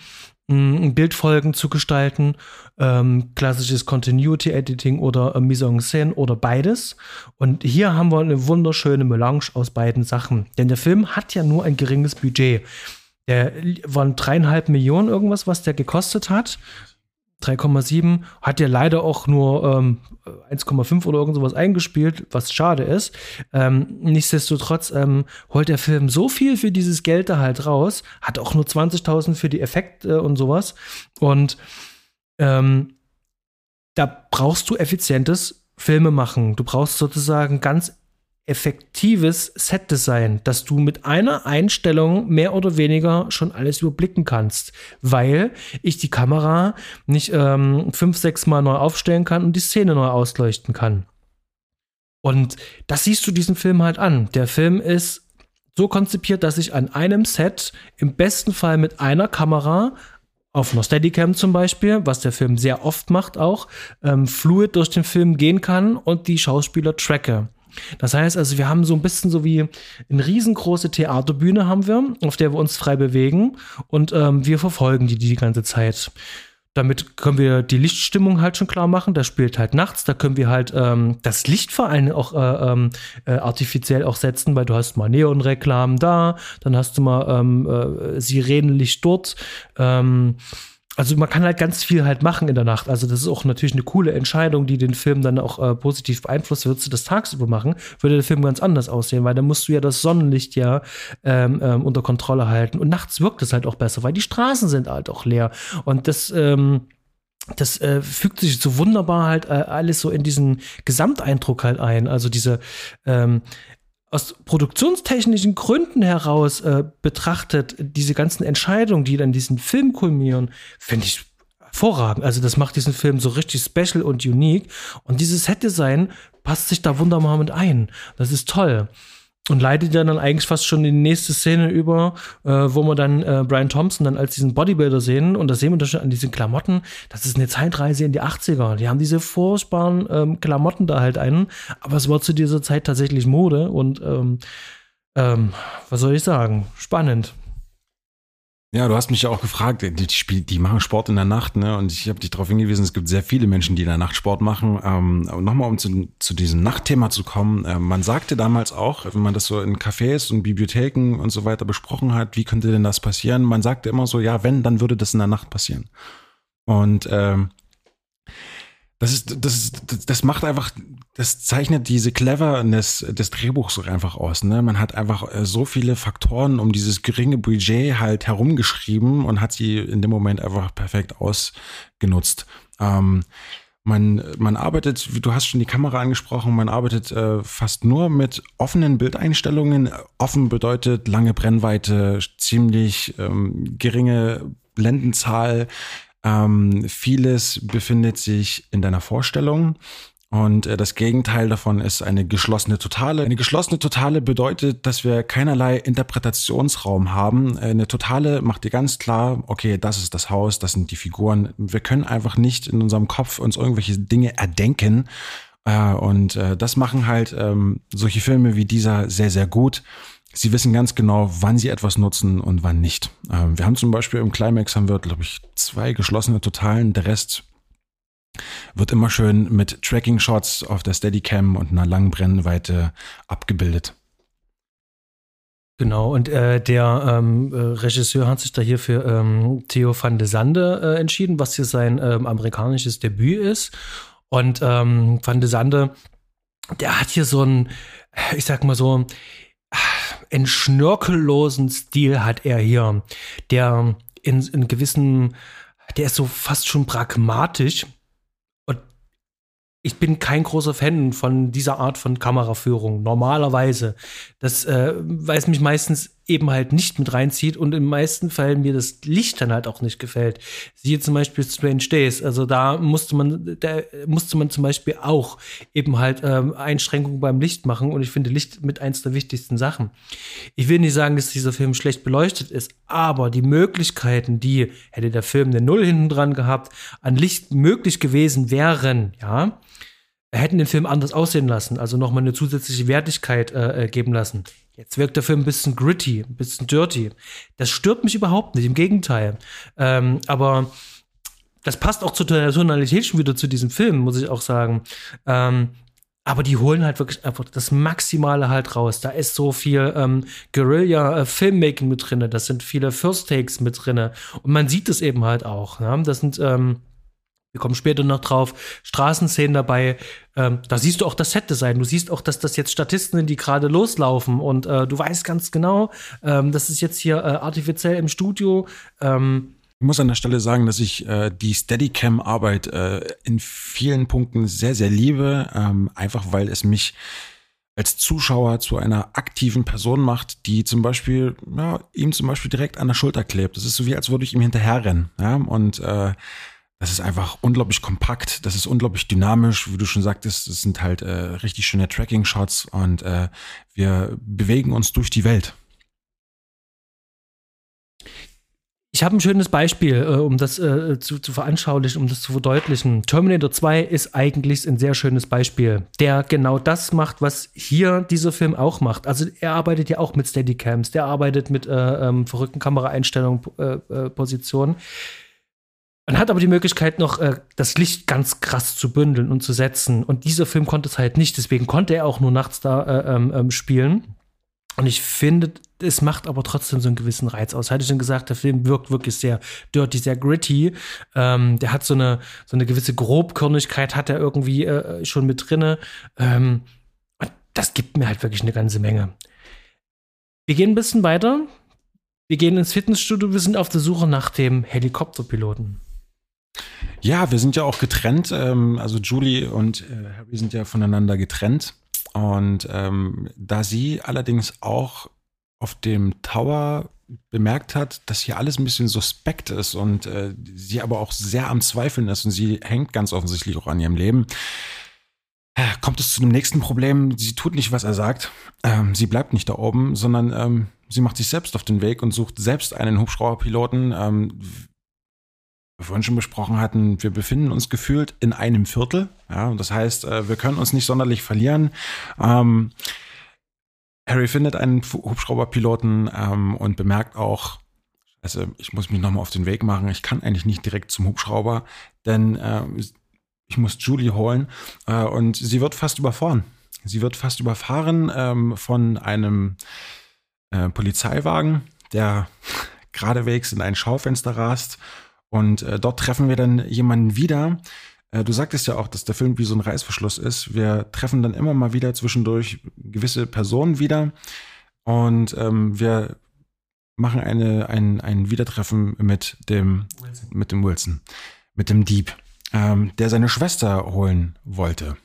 Bildfolgen zu gestalten, ähm, klassisches Continuity Editing oder äh, Mise en scène oder beides. Und hier haben wir eine wunderschöne Melange aus beiden Sachen. Denn der Film hat ja nur ein geringes Budget. Der waren dreieinhalb Millionen irgendwas, was der gekostet hat. 3,7 hat ja leider auch nur ähm, 1,5 oder irgend sowas eingespielt, was schade ist. Ähm, nichtsdestotrotz ähm, holt der Film so viel für dieses Geld da halt raus, hat auch nur 20.000 für die Effekte und sowas. Und ähm, da brauchst du effizientes Filme machen. Du brauchst sozusagen ganz effektives Setdesign, dass du mit einer Einstellung mehr oder weniger schon alles überblicken kannst, weil ich die Kamera nicht ähm, fünf, sechs Mal neu aufstellen kann und die Szene neu ausleuchten kann. Und das siehst du diesen Film halt an. Der Film ist so konzipiert, dass ich an einem Set im besten Fall mit einer Kamera auf einer Steadicam zum Beispiel, was der Film sehr oft macht auch, ähm, fluid durch den Film gehen kann und die Schauspieler tracke. Das heißt also, wir haben so ein bisschen so wie eine riesengroße Theaterbühne haben wir, auf der wir uns frei bewegen und ähm, wir verfolgen die die ganze Zeit. Damit können wir die Lichtstimmung halt schon klar machen. Das spielt halt nachts. Da können wir halt ähm, das Licht vor allem auch äh, ähm, äh, artifiziell auch setzen, weil du hast mal Neonreklamen da, dann hast du mal ähm, äh, Sirenenlicht dort. Ähm, also man kann halt ganz viel halt machen in der Nacht. Also das ist auch natürlich eine coole Entscheidung, die den Film dann auch äh, positiv beeinflusst. Würdest du das tagsüber machen, würde der Film ganz anders aussehen, weil dann musst du ja das Sonnenlicht ja ähm, ähm, unter Kontrolle halten. Und nachts wirkt es halt auch besser, weil die Straßen sind halt auch leer. Und das ähm, das äh, fügt sich so wunderbar halt äh, alles so in diesen Gesamteindruck halt ein. Also diese ähm, aus produktionstechnischen Gründen heraus äh, betrachtet, diese ganzen Entscheidungen, die dann diesen Film kulmieren, finde ich hervorragend. Also das macht diesen Film so richtig special und unique. Und dieses Set-Design passt sich da wunderbar mit ein. Das ist toll und leitet ja dann eigentlich fast schon in die nächste Szene über, äh, wo wir dann äh, Brian Thompson dann als diesen Bodybuilder sehen und da sehen wir das schon an diesen Klamotten, das ist eine Zeitreise in die 80er. Die haben diese furchtbaren ähm, Klamotten da halt ein, aber es war zu dieser Zeit tatsächlich Mode und ähm, ähm, was soll ich sagen? Spannend. Ja, du hast mich ja auch gefragt, die, die, die machen Sport in der Nacht, ne? Und ich habe dich darauf hingewiesen, es gibt sehr viele Menschen, die in der Nacht Sport machen. Ähm, Nochmal, um zu, zu diesem Nachtthema zu kommen, äh, man sagte damals auch, wenn man das so in Cafés und Bibliotheken und so weiter besprochen hat, wie könnte denn das passieren? Man sagte immer so, ja, wenn, dann würde das in der Nacht passieren. Und ähm, das ist, das ist, das macht einfach, das zeichnet diese Cleverness des Drehbuchs einfach aus. Ne? Man hat einfach äh, so viele Faktoren um dieses geringe Budget halt herumgeschrieben und hat sie in dem Moment einfach perfekt ausgenutzt. Ähm, man, man arbeitet, du hast schon die Kamera angesprochen, man arbeitet äh, fast nur mit offenen Bildeinstellungen. Offen bedeutet lange Brennweite, ziemlich ähm, geringe Blendenzahl, ähm, vieles befindet sich in deiner Vorstellung. Und äh, das Gegenteil davon ist eine geschlossene Totale. Eine geschlossene Totale bedeutet, dass wir keinerlei Interpretationsraum haben. Eine Totale macht dir ganz klar, okay, das ist das Haus, das sind die Figuren. Wir können einfach nicht in unserem Kopf uns irgendwelche Dinge erdenken. Äh, und äh, das machen halt ähm, solche Filme wie dieser sehr, sehr gut. Sie wissen ganz genau, wann sie etwas nutzen und wann nicht. Ähm, wir haben zum Beispiel im Climax haben wir, glaube ich, zwei geschlossene Totalen. Der Rest wird immer schön mit Tracking-Shots auf der Steadicam und einer langen Brennweite abgebildet. Genau, und äh, der ähm, äh, Regisseur hat sich da hier für ähm, Theo van de Sande äh, entschieden, was hier sein ähm, amerikanisches Debüt ist. Und ähm, van de Sande, der hat hier so ein, ich sag mal so, einen schnörkellosen Stil hat er hier, der in, in gewissen, der ist so fast schon pragmatisch. Und ich bin kein großer Fan von dieser Art von Kameraführung, normalerweise. Das, äh, weil mich meistens eben halt nicht mit reinzieht und in meisten Fällen mir das Licht dann halt auch nicht gefällt. Siehe zum Beispiel Strange Days. Also da musste man, da musste man zum Beispiel auch eben halt ähm, Einschränkungen beim Licht machen und ich finde Licht mit eins der wichtigsten Sachen. Ich will nicht sagen, dass dieser Film schlecht beleuchtet ist, aber die Möglichkeiten, die hätte der Film eine Null hinten dran gehabt, an Licht möglich gewesen wären, ja, hätten den Film anders aussehen lassen, also nochmal eine zusätzliche Wertigkeit äh, äh, geben lassen. Jetzt wirkt der Film ein bisschen gritty, ein bisschen dirty. Das stört mich überhaupt nicht, im Gegenteil. Ähm, aber das passt auch zu der Tonalität schon wieder zu diesem Film, muss ich auch sagen. Ähm, aber die holen halt wirklich einfach das Maximale halt raus. Da ist so viel ähm, Guerilla-Filmmaking mit drinne. Das sind viele First Takes mit drinne. Und man sieht es eben halt auch. Ne? Das sind ähm, wir kommen später noch drauf, Straßenszenen dabei. Ähm, da siehst du auch das Set-Design. Du siehst auch, dass das jetzt Statisten sind, die gerade loslaufen. Und äh, du weißt ganz genau, ähm, das ist jetzt hier äh, artifiziell im Studio. Ähm, ich muss an der Stelle sagen, dass ich äh, die Steadicam-Arbeit äh, in vielen Punkten sehr, sehr liebe. Ähm, einfach weil es mich als Zuschauer zu einer aktiven Person macht, die zum Beispiel, ja, ihm zum Beispiel direkt an der Schulter klebt. Das ist so wie, als würde ich ihm hinterherrennen. Ja? Und äh, das ist einfach unglaublich kompakt, das ist unglaublich dynamisch, wie du schon sagtest, das sind halt äh, richtig schöne Tracking-Shots und äh, wir bewegen uns durch die Welt. Ich habe ein schönes Beispiel, äh, um das äh, zu, zu, veranschaulichen, um das zu verdeutlichen. Terminator 2 ist eigentlich ein sehr schönes Beispiel, der genau das macht, was hier dieser Film auch macht. Also er arbeitet ja auch mit Steadycams, der arbeitet mit äh, ähm, verrückten Kameraeinstellungen, äh, Positionen. Man hat aber die Möglichkeit, noch äh, das Licht ganz krass zu bündeln und zu setzen. Und dieser Film konnte es halt nicht, deswegen konnte er auch nur nachts da ähm, ähm, spielen. Und ich finde, es macht aber trotzdem so einen gewissen Reiz aus. Hatte ich schon gesagt, der Film wirkt wirklich sehr dirty, sehr gritty. Ähm, der hat so eine, so eine gewisse Grobkörnigkeit, hat er irgendwie äh, schon mit drinne. Ähm, das gibt mir halt wirklich eine ganze Menge. Wir gehen ein bisschen weiter. Wir gehen ins Fitnessstudio. Wir sind auf der Suche nach dem Helikopterpiloten. Ja, wir sind ja auch getrennt. Ähm, also Julie und äh, Harry sind ja voneinander getrennt. Und ähm, da sie allerdings auch auf dem Tower bemerkt hat, dass hier alles ein bisschen suspekt ist und äh, sie aber auch sehr am Zweifeln ist und sie hängt ganz offensichtlich auch an ihrem Leben, äh, kommt es zu dem nächsten Problem. Sie tut nicht, was er sagt. Ähm, sie bleibt nicht da oben, sondern ähm, sie macht sich selbst auf den Weg und sucht selbst einen Hubschrauberpiloten. Ähm, vorhin schon besprochen hatten, wir befinden uns gefühlt in einem Viertel. Ja, das heißt, äh, wir können uns nicht sonderlich verlieren. Ähm, Harry findet einen Hubschrauberpiloten ähm, und bemerkt auch, also ich muss mich nochmal auf den Weg machen. Ich kann eigentlich nicht direkt zum Hubschrauber, denn äh, ich muss Julie holen äh, und sie wird fast überfahren. Sie wird fast überfahren ähm, von einem äh, Polizeiwagen, der geradewegs in ein Schaufenster rast und äh, dort treffen wir dann jemanden wieder. Äh, du sagtest ja auch, dass der Film wie so ein Reißverschluss ist. Wir treffen dann immer mal wieder zwischendurch gewisse Personen wieder. Und ähm, wir machen eine, ein, ein Wiedertreffen mit dem, Wilson. mit dem Wilson, mit dem Dieb, ähm, der seine Schwester holen wollte.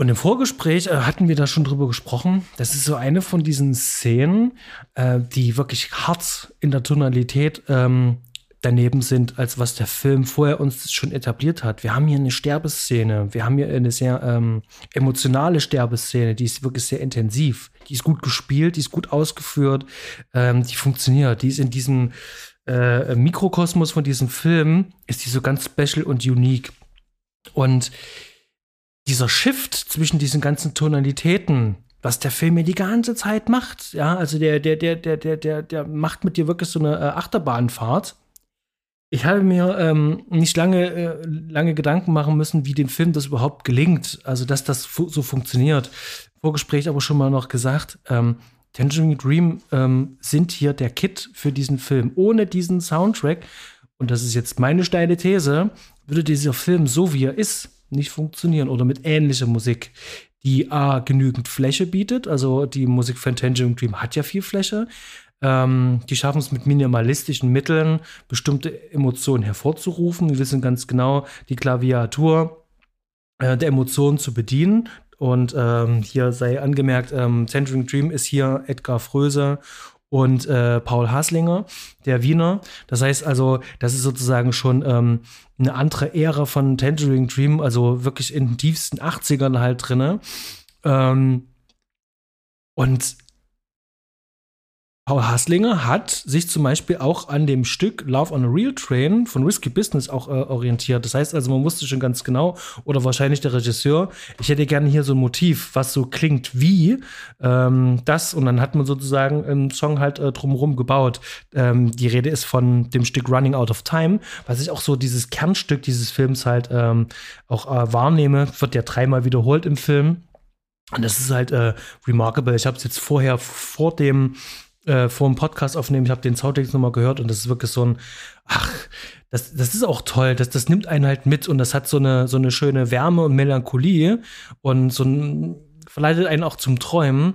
Und im Vorgespräch äh, hatten wir da schon drüber gesprochen. Das ist so eine von diesen Szenen, äh, die wirklich hart in der Tonalität ähm, daneben sind, als was der Film vorher uns schon etabliert hat. Wir haben hier eine Sterbeszene, wir haben hier eine sehr ähm, emotionale Sterbeszene, die ist wirklich sehr intensiv. Die ist gut gespielt, die ist gut ausgeführt, ähm, die funktioniert, die ist in diesem äh, Mikrokosmos von diesem Film, ist die so ganz special und unique. Und dieser Shift zwischen diesen ganzen Tonalitäten, was der Film mir die ganze Zeit macht, ja, also der, der, der, der, der, der, der macht mit dir wirklich so eine äh, Achterbahnfahrt. Ich habe mir ähm, nicht lange, äh, lange Gedanken machen müssen, wie dem Film das überhaupt gelingt, also dass das fu so funktioniert. Vorgespräch aber schon mal noch gesagt, ähm, Tangerine Dream ähm, sind hier der Kit für diesen Film. Ohne diesen Soundtrack, und das ist jetzt meine steile These, würde dieser Film so wie er ist, nicht funktionieren oder mit ähnlicher Musik, die A, genügend Fläche bietet. Also die Musik von Tangerine Dream hat ja viel Fläche. Ähm, die schaffen es mit minimalistischen Mitteln, bestimmte Emotionen hervorzurufen. Wir wissen ganz genau, die Klaviatur äh, der Emotionen zu bedienen. Und ähm, hier sei angemerkt, ähm, Tangerine Dream ist hier Edgar Fröse und äh, Paul Haslinger, der Wiener. Das heißt also, das ist sozusagen schon ähm, eine andere Ära von Tangerine Dream, also wirklich in den tiefsten 80ern halt drinne. Ähm, und Paul Haslinger hat sich zum Beispiel auch an dem Stück Love on a Real Train von Risky Business auch äh, orientiert. Das heißt also, man wusste schon ganz genau, oder wahrscheinlich der Regisseur, ich hätte gerne hier so ein Motiv, was so klingt wie ähm, das. Und dann hat man sozusagen einen Song halt äh, drumherum gebaut. Ähm, die Rede ist von dem Stück Running Out of Time, was ich auch so dieses Kernstück dieses Films halt ähm, auch äh, wahrnehme. Wird ja dreimal wiederholt im Film. Und das ist halt äh, remarkable. Ich habe es jetzt vorher vor dem äh, vor dem Podcast aufnehmen. Ich habe den Soundtext nochmal gehört und das ist wirklich so ein, ach, das, das ist auch toll. Das, das nimmt einen halt mit und das hat so eine, so eine schöne Wärme und Melancholie und so ein, verleitet einen auch zum Träumen.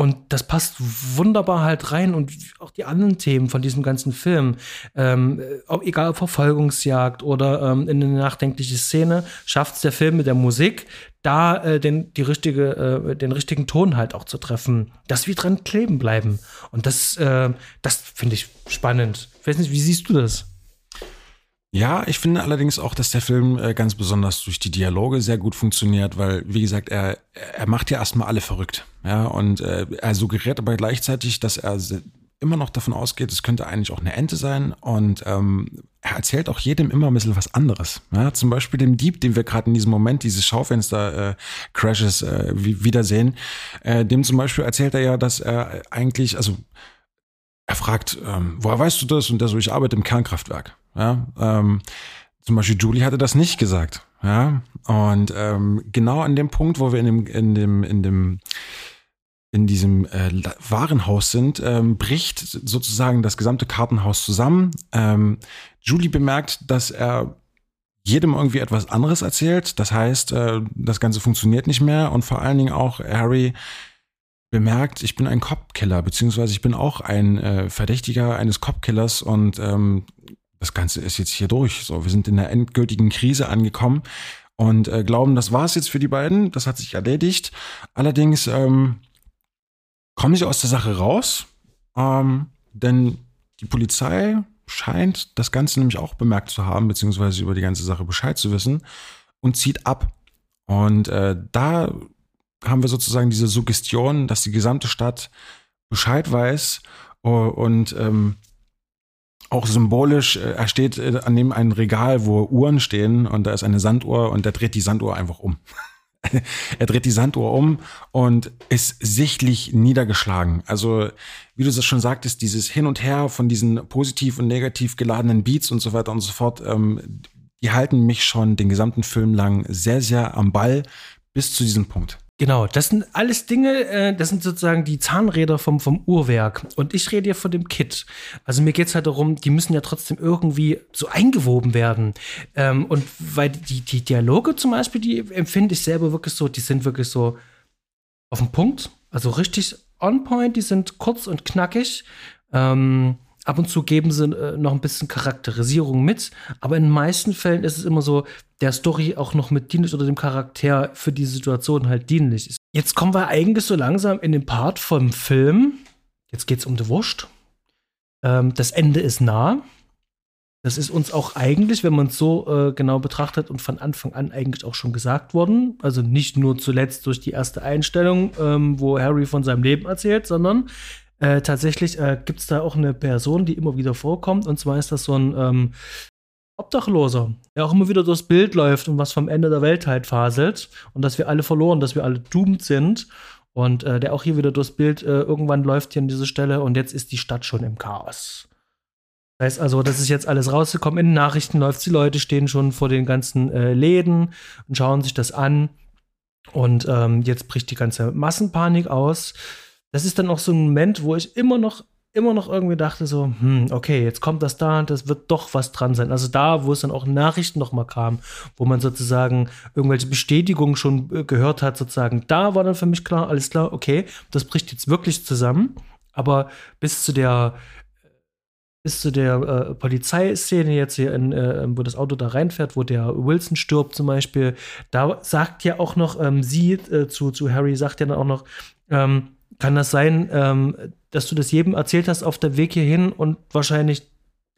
Und das passt wunderbar halt rein und auch die anderen Themen von diesem ganzen Film, ähm, egal ob Verfolgungsjagd oder ähm, in eine nachdenkliche Szene, schafft es der Film mit der Musik, da äh, den, die richtige, äh, den richtigen Ton halt auch zu treffen, dass wir dran kleben bleiben. Und das, äh, das finde ich spannend. Ich weiß nicht, wie siehst du das? Ja, ich finde allerdings auch, dass der Film äh, ganz besonders durch die Dialoge sehr gut funktioniert, weil, wie gesagt, er, er macht ja erstmal alle verrückt. Ja, und äh, er suggeriert aber gleichzeitig, dass er immer noch davon ausgeht, es könnte eigentlich auch eine Ente sein. Und ähm, er erzählt auch jedem immer ein bisschen was anderes. Ja, zum Beispiel dem Dieb, den wir gerade in diesem Moment dieses Schaufenster-Crashes äh, äh, wiedersehen, äh, dem zum Beispiel erzählt er ja, dass er eigentlich, also er fragt, ähm, woher weißt du das? Und der so, ich arbeite im Kernkraftwerk. Ja, ähm, zum Beispiel Julie hatte das nicht gesagt. Ja, und ähm, genau an dem Punkt, wo wir in dem, in dem, in dem, in diesem äh, Warenhaus sind, ähm, bricht sozusagen das gesamte Kartenhaus zusammen. Ähm, Julie bemerkt, dass er jedem irgendwie etwas anderes erzählt. Das heißt, äh, das Ganze funktioniert nicht mehr und vor allen Dingen auch Harry bemerkt, ich bin ein Cop-Killer, beziehungsweise ich bin auch ein äh, Verdächtiger eines Cop-Killers und ähm, das Ganze ist jetzt hier durch. So, wir sind in der endgültigen Krise angekommen und äh, glauben, das war's jetzt für die beiden. Das hat sich erledigt. Allerdings ähm, kommen sie aus der Sache raus, ähm, denn die Polizei scheint das Ganze nämlich auch bemerkt zu haben, beziehungsweise über die ganze Sache Bescheid zu wissen und zieht ab. Und äh, da haben wir sozusagen diese Suggestion, dass die gesamte Stadt Bescheid weiß und ähm, auch symbolisch, äh, er steht äh, an dem ein Regal, wo Uhren stehen und da ist eine Sanduhr und er dreht die Sanduhr einfach um. er dreht die Sanduhr um und ist sichtlich niedergeschlagen. Also, wie du das schon sagtest, dieses Hin und Her von diesen positiv und negativ geladenen Beats und so weiter und so fort, ähm, die halten mich schon den gesamten Film lang sehr, sehr am Ball bis zu diesem Punkt. Genau, das sind alles Dinge, äh, das sind sozusagen die Zahnräder vom, vom Uhrwerk. Und ich rede ja von dem Kit. Also mir geht es halt darum, die müssen ja trotzdem irgendwie so eingewoben werden. Ähm, und weil die, die Dialoge zum Beispiel, die empfinde ich selber wirklich so, die sind wirklich so auf den Punkt. Also richtig on point, die sind kurz und knackig. Ähm, Ab und zu geben sie äh, noch ein bisschen Charakterisierung mit, aber in den meisten Fällen ist es immer so, der Story auch noch mit dienlich oder dem Charakter für die Situation halt dienlich ist. Jetzt kommen wir eigentlich so langsam in den Part vom Film. Jetzt geht es um die Wurst. Ähm, das Ende ist nah. Das ist uns auch eigentlich, wenn man es so äh, genau betrachtet und von Anfang an eigentlich auch schon gesagt worden. Also nicht nur zuletzt durch die erste Einstellung, ähm, wo Harry von seinem Leben erzählt, sondern äh, tatsächlich äh, gibt es da auch eine Person, die immer wieder vorkommt. Und zwar ist das so ein ähm, Obdachloser, der auch immer wieder durchs Bild läuft und was vom Ende der Welt halt faselt. Und dass wir alle verloren, dass wir alle doomed sind. Und äh, der auch hier wieder durchs Bild äh, irgendwann läuft hier an diese Stelle und jetzt ist die Stadt schon im Chaos. Das heißt also, das ist jetzt alles rausgekommen. In den Nachrichten läuft die Leute stehen schon vor den ganzen äh, Läden und schauen sich das an. Und ähm, jetzt bricht die ganze Massenpanik aus das ist dann auch so ein Moment, wo ich immer noch immer noch irgendwie dachte so, hm, okay, jetzt kommt das da und das wird doch was dran sein. Also da, wo es dann auch Nachrichten noch mal kam, wo man sozusagen irgendwelche Bestätigungen schon äh, gehört hat, sozusagen, da war dann für mich klar, alles klar, okay, das bricht jetzt wirklich zusammen. Aber bis zu der bis zu der äh, Polizeiszene jetzt hier, in, äh, wo das Auto da reinfährt, wo der Wilson stirbt zum Beispiel, da sagt ja auch noch ähm, sie äh, zu, zu Harry, sagt ja dann auch noch, ähm, kann das sein, ähm, dass du das jedem erzählt hast auf der Weg hierhin und wahrscheinlich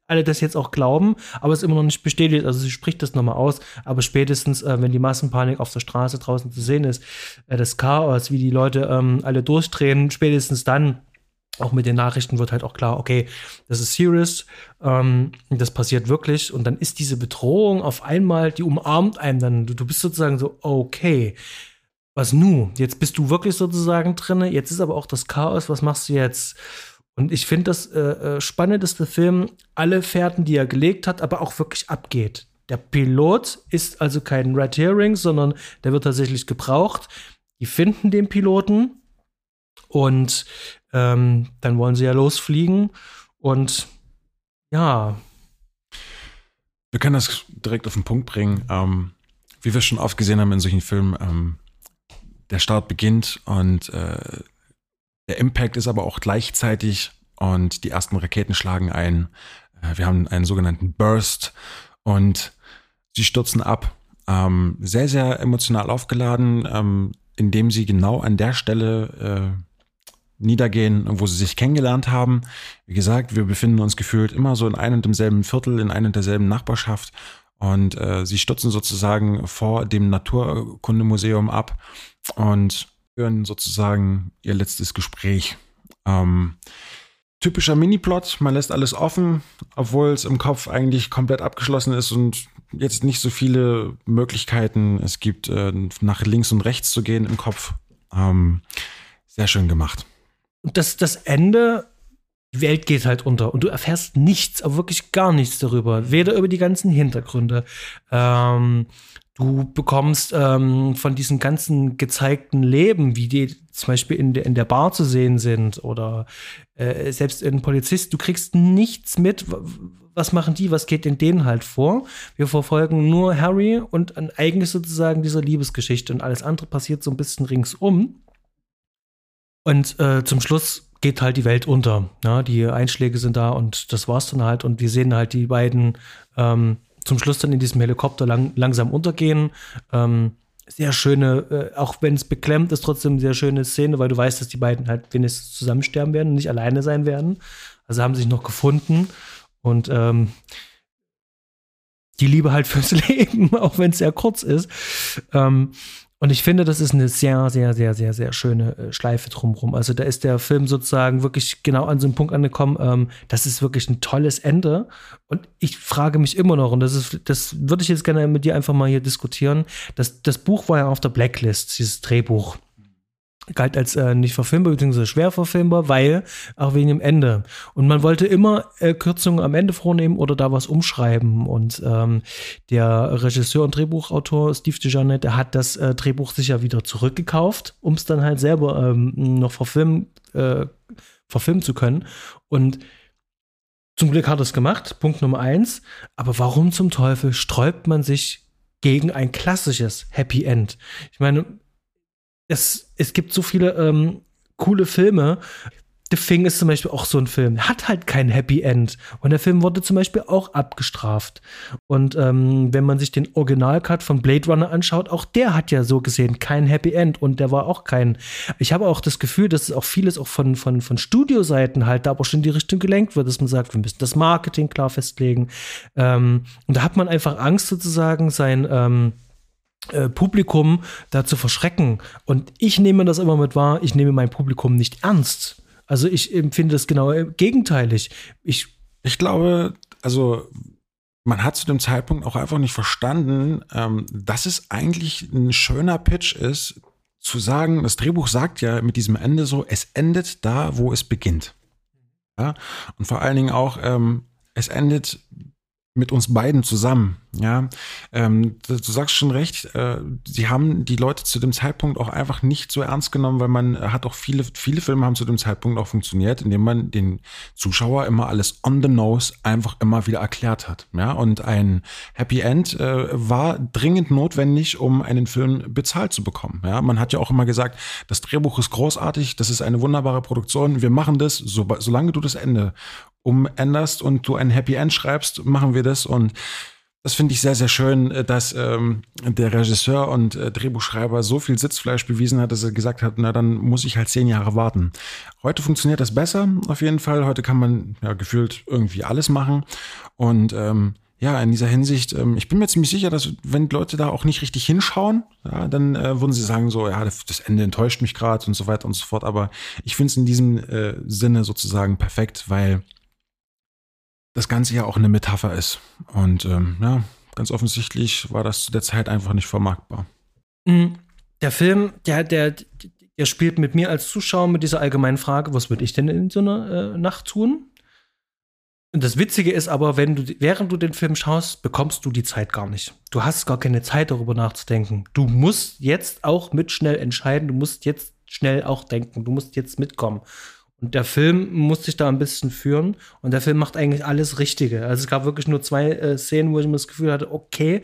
alle das jetzt auch glauben, aber es immer noch nicht bestätigt. Also sie spricht das nochmal aus, aber spätestens, äh, wenn die Massenpanik auf der Straße draußen zu sehen ist, äh, das Chaos, wie die Leute ähm, alle durchdrehen, spätestens dann, auch mit den Nachrichten wird halt auch klar, okay, das ist serious, ähm, das passiert wirklich und dann ist diese Bedrohung auf einmal, die umarmt einem dann, du, du bist sozusagen so, okay, was nu? Jetzt bist du wirklich sozusagen drinne. Jetzt ist aber auch das Chaos. Was machst du jetzt? Und ich finde das äh, äh spannendste Film, alle Fährten, die er gelegt hat, aber auch wirklich abgeht. Der Pilot ist also kein Red Herring, sondern der wird tatsächlich gebraucht. Die finden den Piloten und ähm, dann wollen sie ja losfliegen. Und ja. Wir können das direkt auf den Punkt bringen. Ähm, wie wir schon oft gesehen haben in solchen Filmen, ähm, der Start beginnt und äh, der Impact ist aber auch gleichzeitig und die ersten Raketen schlagen ein. Äh, wir haben einen sogenannten Burst und sie stürzen ab. Ähm, sehr, sehr emotional aufgeladen, ähm, indem sie genau an der Stelle äh, niedergehen, wo sie sich kennengelernt haben. Wie gesagt, wir befinden uns gefühlt immer so in einem und demselben Viertel, in einer und derselben Nachbarschaft. Und äh, sie stürzen sozusagen vor dem Naturkundemuseum ab und führen sozusagen ihr letztes Gespräch. Ähm, typischer Mini-Plot, man lässt alles offen, obwohl es im Kopf eigentlich komplett abgeschlossen ist und jetzt nicht so viele Möglichkeiten es gibt, äh, nach links und rechts zu gehen im Kopf. Ähm, sehr schön gemacht. Und das, das Ende, die Welt geht halt unter und du erfährst nichts, aber wirklich gar nichts darüber. Weder über die ganzen Hintergründe. Ähm, du bekommst ähm, von diesen ganzen gezeigten Leben, wie die zum Beispiel in, de, in der Bar zu sehen sind oder äh, selbst in Polizist, du kriegst nichts mit. Was machen die? Was geht in denen halt vor? Wir verfolgen nur Harry und eigentlich sozusagen dieser Liebesgeschichte und alles andere passiert so ein bisschen ringsum. Und äh, zum Schluss geht halt die Welt unter. Ja, die Einschläge sind da und das war's dann halt. Und wir sehen halt die beiden ähm, zum Schluss dann in diesem Helikopter lang, langsam untergehen. Ähm, sehr schöne, äh, auch wenn es beklemmt ist, trotzdem sehr schöne Szene, weil du weißt, dass die beiden halt wenigstens zusammen sterben werden und nicht alleine sein werden. Also haben sich noch gefunden und ähm, die Liebe halt fürs Leben, auch wenn es sehr kurz ist. Ähm, und ich finde, das ist eine sehr, sehr, sehr, sehr, sehr schöne äh, Schleife drumherum. Also da ist der Film sozusagen wirklich genau an so einem Punkt angekommen. Ähm, das ist wirklich ein tolles Ende. Und ich frage mich immer noch, und das ist, das würde ich jetzt gerne mit dir einfach mal hier diskutieren. Das, das Buch war ja auf der Blacklist, dieses Drehbuch galt als äh, nicht verfilmbar bzw. schwer verfilmbar, weil auch wegen dem Ende. Und man wollte immer äh, Kürzungen am Ende vornehmen oder da was umschreiben. Und ähm, der Regisseur und Drehbuchautor Steve DeJohnette, der hat das äh, Drehbuch sicher wieder zurückgekauft, um es dann halt selber ähm, noch verfilmen, äh, verfilmen zu können. Und zum Glück hat er es gemacht, Punkt Nummer eins. Aber warum zum Teufel sträubt man sich gegen ein klassisches Happy End? Ich meine, es, es gibt so viele ähm, coole Filme. The Thing ist zum Beispiel auch so ein Film. Hat halt kein Happy End. Und der Film wurde zum Beispiel auch abgestraft. Und ähm, wenn man sich den Originalcut von Blade Runner anschaut, auch der hat ja so gesehen kein Happy End. Und der war auch kein. Ich habe auch das Gefühl, dass es auch vieles auch von, von, von Studioseiten halt da aber schon in die Richtung gelenkt wird, dass man sagt, wir müssen das Marketing klar festlegen. Ähm, und da hat man einfach Angst sozusagen, sein. Ähm, äh, Publikum dazu verschrecken. Und ich nehme das immer mit wahr, ich nehme mein Publikum nicht ernst. Also ich empfinde das genau gegenteilig. Ich, ich glaube, also man hat zu dem Zeitpunkt auch einfach nicht verstanden, ähm, dass es eigentlich ein schöner Pitch ist, zu sagen, das Drehbuch sagt ja mit diesem Ende so, es endet da, wo es beginnt. Ja? Und vor allen Dingen auch, ähm, es endet mit uns beiden zusammen. Ja, ähm, du, sagst schon recht. Äh, sie haben die Leute zu dem Zeitpunkt auch einfach nicht so ernst genommen, weil man hat auch viele, viele Filme haben zu dem Zeitpunkt auch funktioniert, indem man den Zuschauer immer alles on the nose einfach immer wieder erklärt hat. Ja, und ein Happy End äh, war dringend notwendig, um einen Film bezahlt zu bekommen. Ja, man hat ja auch immer gesagt, das Drehbuch ist großartig, das ist eine wunderbare Produktion, wir machen das, so, solange du das Ende umänderst und du ein Happy End schreibst, machen wir das. Und das finde ich sehr, sehr schön, äh, dass ähm, der Regisseur und äh, Drehbuchschreiber so viel Sitzfleisch bewiesen hat, dass er gesagt hat, na dann muss ich halt zehn Jahre warten. Heute funktioniert das besser, auf jeden Fall. Heute kann man ja gefühlt irgendwie alles machen. Und ähm, ja, in dieser Hinsicht, ähm, ich bin mir ziemlich sicher, dass wenn Leute da auch nicht richtig hinschauen, ja, dann äh, würden sie sagen so, ja, das Ende enttäuscht mich gerade und so weiter und so fort. Aber ich finde es in diesem äh, Sinne sozusagen perfekt, weil das Ganze ja auch eine Metapher ist. Und ähm, ja, ganz offensichtlich war das zu der Zeit einfach nicht vermarktbar. Mhm. Der Film, der, der, der spielt mit mir als Zuschauer mit dieser allgemeinen Frage, was würde ich denn in so einer äh, Nacht tun? Und das Witzige ist aber, wenn du, während du den Film schaust, bekommst du die Zeit gar nicht. Du hast gar keine Zeit, darüber nachzudenken. Du musst jetzt auch mit schnell entscheiden, du musst jetzt schnell auch denken, du musst jetzt mitkommen. Und der Film muss sich da ein bisschen führen. Und der Film macht eigentlich alles Richtige. Also es gab wirklich nur zwei äh, Szenen, wo ich mir das Gefühl hatte, okay,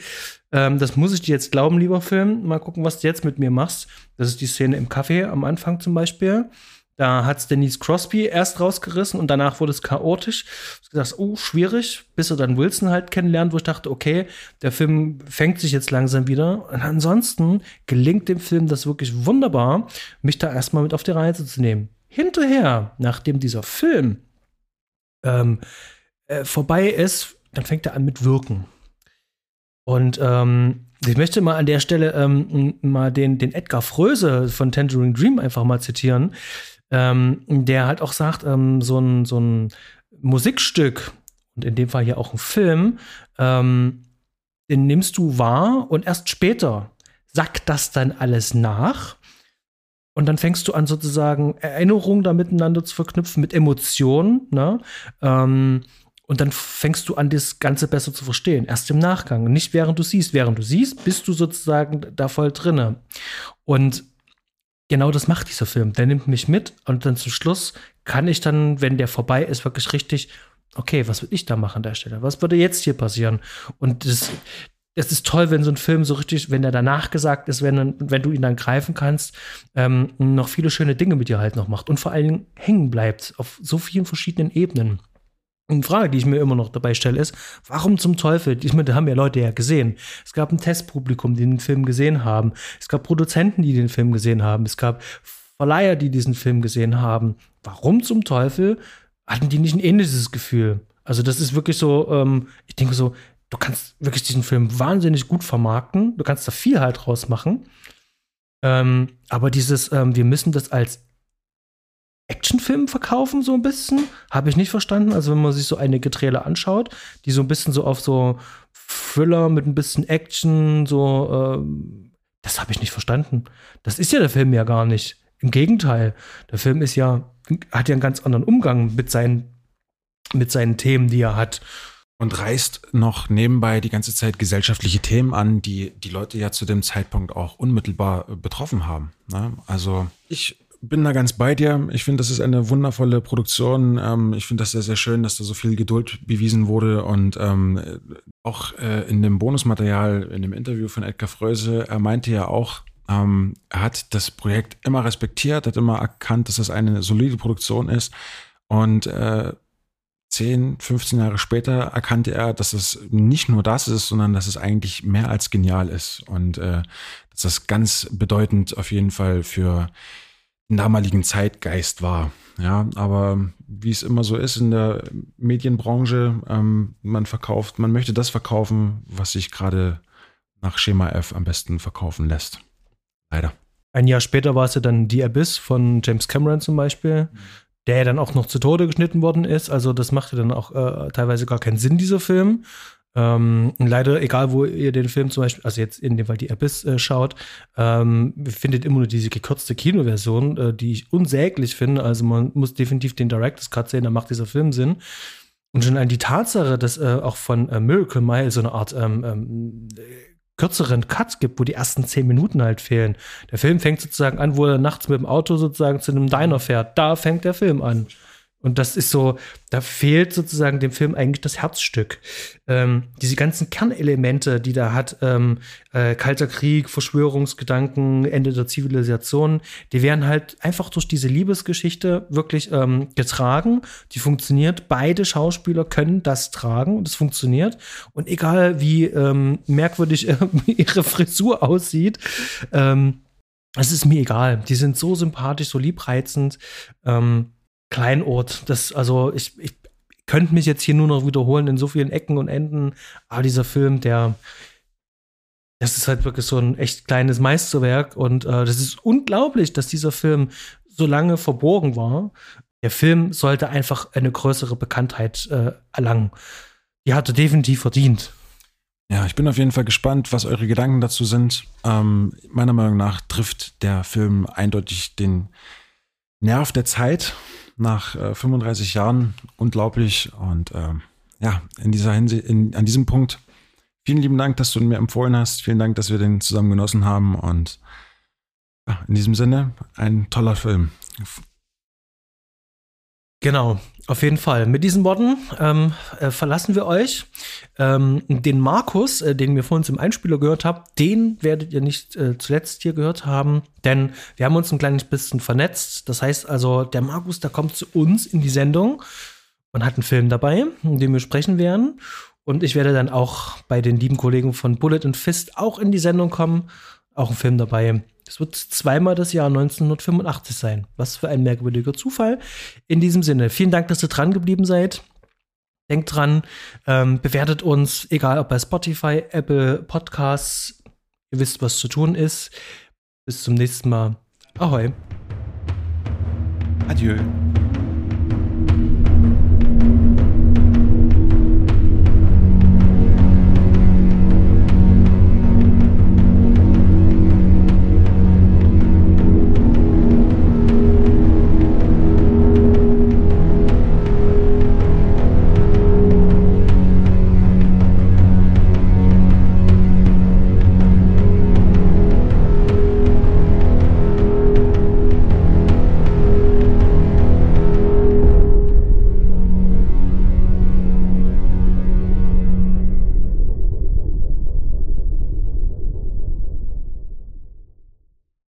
ähm, das muss ich dir jetzt glauben, lieber Film. Mal gucken, was du jetzt mit mir machst. Das ist die Szene im Café am Anfang zum Beispiel. Da hat es Denise Crosby erst rausgerissen und danach wurde es chaotisch. Ich gedacht, oh, schwierig, bis er dann Wilson halt kennenlernt, wo ich dachte, okay, der Film fängt sich jetzt langsam wieder. Und ansonsten gelingt dem Film das wirklich wunderbar, mich da erstmal mit auf die Reise zu nehmen hinterher, nachdem dieser Film ähm, äh, vorbei ist, dann fängt er an mit Wirken. Und ähm, ich möchte mal an der Stelle ähm, mal den, den Edgar Fröse von Tangerine Dream einfach mal zitieren, ähm, der halt auch sagt, ähm, so, ein, so ein Musikstück und in dem Fall hier auch ein Film, ähm, den nimmst du wahr und erst später sackt das dann alles nach. Und dann fängst du an, sozusagen Erinnerungen da miteinander zu verknüpfen mit Emotionen. Ne? Ähm, und dann fängst du an, das Ganze besser zu verstehen. Erst im Nachgang. Nicht während du siehst. Während du siehst, bist du sozusagen da voll drinne. Und genau das macht dieser Film. Der nimmt mich mit und dann zum Schluss kann ich dann, wenn der vorbei ist, wirklich richtig, okay, was würde ich da machen an der Stelle? Was würde jetzt hier passieren? Und das, es ist toll, wenn so ein Film so richtig, wenn der danach gesagt ist, wenn, wenn du ihn dann greifen kannst, ähm, noch viele schöne Dinge mit dir halt noch macht und vor allen Dingen hängen bleibt auf so vielen verschiedenen Ebenen. Eine Frage, die ich mir immer noch dabei stelle, ist, warum zum Teufel? Ich meine, da haben ja Leute ja gesehen. Es gab ein Testpublikum, die den Film gesehen haben. Es gab Produzenten, die den Film gesehen haben. Es gab Verleiher, die diesen Film gesehen haben. Warum zum Teufel hatten die nicht ein ähnliches Gefühl? Also, das ist wirklich so, ähm, ich denke so, du kannst wirklich diesen Film wahnsinnig gut vermarkten. Du kannst da viel halt rausmachen. Ähm, aber dieses, ähm, wir müssen das als Actionfilm verkaufen, so ein bisschen. Habe ich nicht verstanden. Also, wenn man sich so einige Trailer anschaut, die so ein bisschen so auf so Thriller mit ein bisschen Action, so, äh, das habe ich nicht verstanden. Das ist ja der Film ja gar nicht. Im Gegenteil, der Film ist ja, hat ja einen ganz anderen Umgang mit seinen, mit seinen Themen, die er hat. Und reißt noch nebenbei die ganze Zeit gesellschaftliche Themen an, die die Leute ja zu dem Zeitpunkt auch unmittelbar betroffen haben. Ne? Also ich bin da ganz bei dir. Ich finde, das ist eine wundervolle Produktion. Ähm, ich finde das sehr, sehr schön, dass da so viel Geduld bewiesen wurde. Und ähm, auch äh, in dem Bonusmaterial, in dem Interview von Edgar Fröse, er meinte ja auch, ähm, er hat das Projekt immer respektiert, hat immer erkannt, dass das eine solide Produktion ist. Und äh, 10, 15 Jahre später erkannte er, dass es nicht nur das ist, sondern dass es eigentlich mehr als genial ist. Und äh, dass das ganz bedeutend auf jeden Fall für damaligen Zeitgeist war. Ja, aber wie es immer so ist in der Medienbranche, ähm, man verkauft, man möchte das verkaufen, was sich gerade nach Schema F am besten verkaufen lässt. Leider. Ein Jahr später war es ja dann The Abyss von James Cameron zum Beispiel, der ja dann auch noch zu Tode geschnitten worden ist. Also das machte dann auch äh, teilweise gar keinen Sinn, dieser Film. Ähm, leider, egal wo ihr den Film zum Beispiel, also jetzt in dem Fall die Abyss äh, schaut, ähm, findet immer nur diese gekürzte Kinoversion, äh, die ich unsäglich finde. Also man muss definitiv den Director's Cut sehen, da macht dieser Film Sinn. Und schon an die Tatsache, dass äh, auch von äh, Miracle Mile so eine Art ähm, ähm, kürzeren Cut gibt, wo die ersten zehn Minuten halt fehlen. Der Film fängt sozusagen an, wo er nachts mit dem Auto sozusagen zu einem Diner fährt. Da fängt der Film an. Und das ist so, da fehlt sozusagen dem Film eigentlich das Herzstück. Ähm, diese ganzen Kernelemente, die da hat, ähm, äh, Kalter Krieg, Verschwörungsgedanken, Ende der Zivilisation, die werden halt einfach durch diese Liebesgeschichte wirklich ähm, getragen. Die funktioniert. Beide Schauspieler können das tragen und es funktioniert. Und egal wie ähm, merkwürdig äh, ihre Frisur aussieht, ähm, es ist mir egal. Die sind so sympathisch, so liebreizend. Ähm, Kleinort. Das, also ich, ich könnte mich jetzt hier nur noch wiederholen in so vielen Ecken und Enden, aber dieser Film, der, das ist halt wirklich so ein echt kleines Meisterwerk und äh, das ist unglaublich, dass dieser Film so lange verborgen war. Der Film sollte einfach eine größere Bekanntheit äh, erlangen. Die hatte definitiv verdient. Ja, ich bin auf jeden Fall gespannt, was eure Gedanken dazu sind. Ähm, meiner Meinung nach trifft der Film eindeutig den Nerv der Zeit nach äh, 35 Jahren unglaublich. Und äh, ja, in dieser Hinsicht, in, an diesem Punkt, vielen lieben Dank, dass du ihn mir empfohlen hast. Vielen Dank, dass wir den zusammen genossen haben. Und ja, in diesem Sinne, ein toller Film. Genau, auf jeden Fall. Mit diesen Worten ähm, äh, verlassen wir euch. Ähm, den Markus, äh, den wir vorhin im Einspieler gehört habt, den werdet ihr nicht äh, zuletzt hier gehört haben, denn wir haben uns ein kleines bisschen vernetzt. Das heißt also, der Markus, der kommt zu uns in die Sendung und hat einen Film dabei, in dem wir sprechen werden. Und ich werde dann auch bei den lieben Kollegen von Bullet and Fist auch in die Sendung kommen. Auch ein Film dabei, Es wird zweimal das Jahr 1985 sein. Was für ein merkwürdiger Zufall. In diesem Sinne, vielen Dank, dass ihr dran geblieben seid. Denkt dran, ähm, bewertet uns, egal ob bei Spotify, Apple Podcasts. Ihr wisst, was zu tun ist. Bis zum nächsten Mal. Ahoi. Adieu.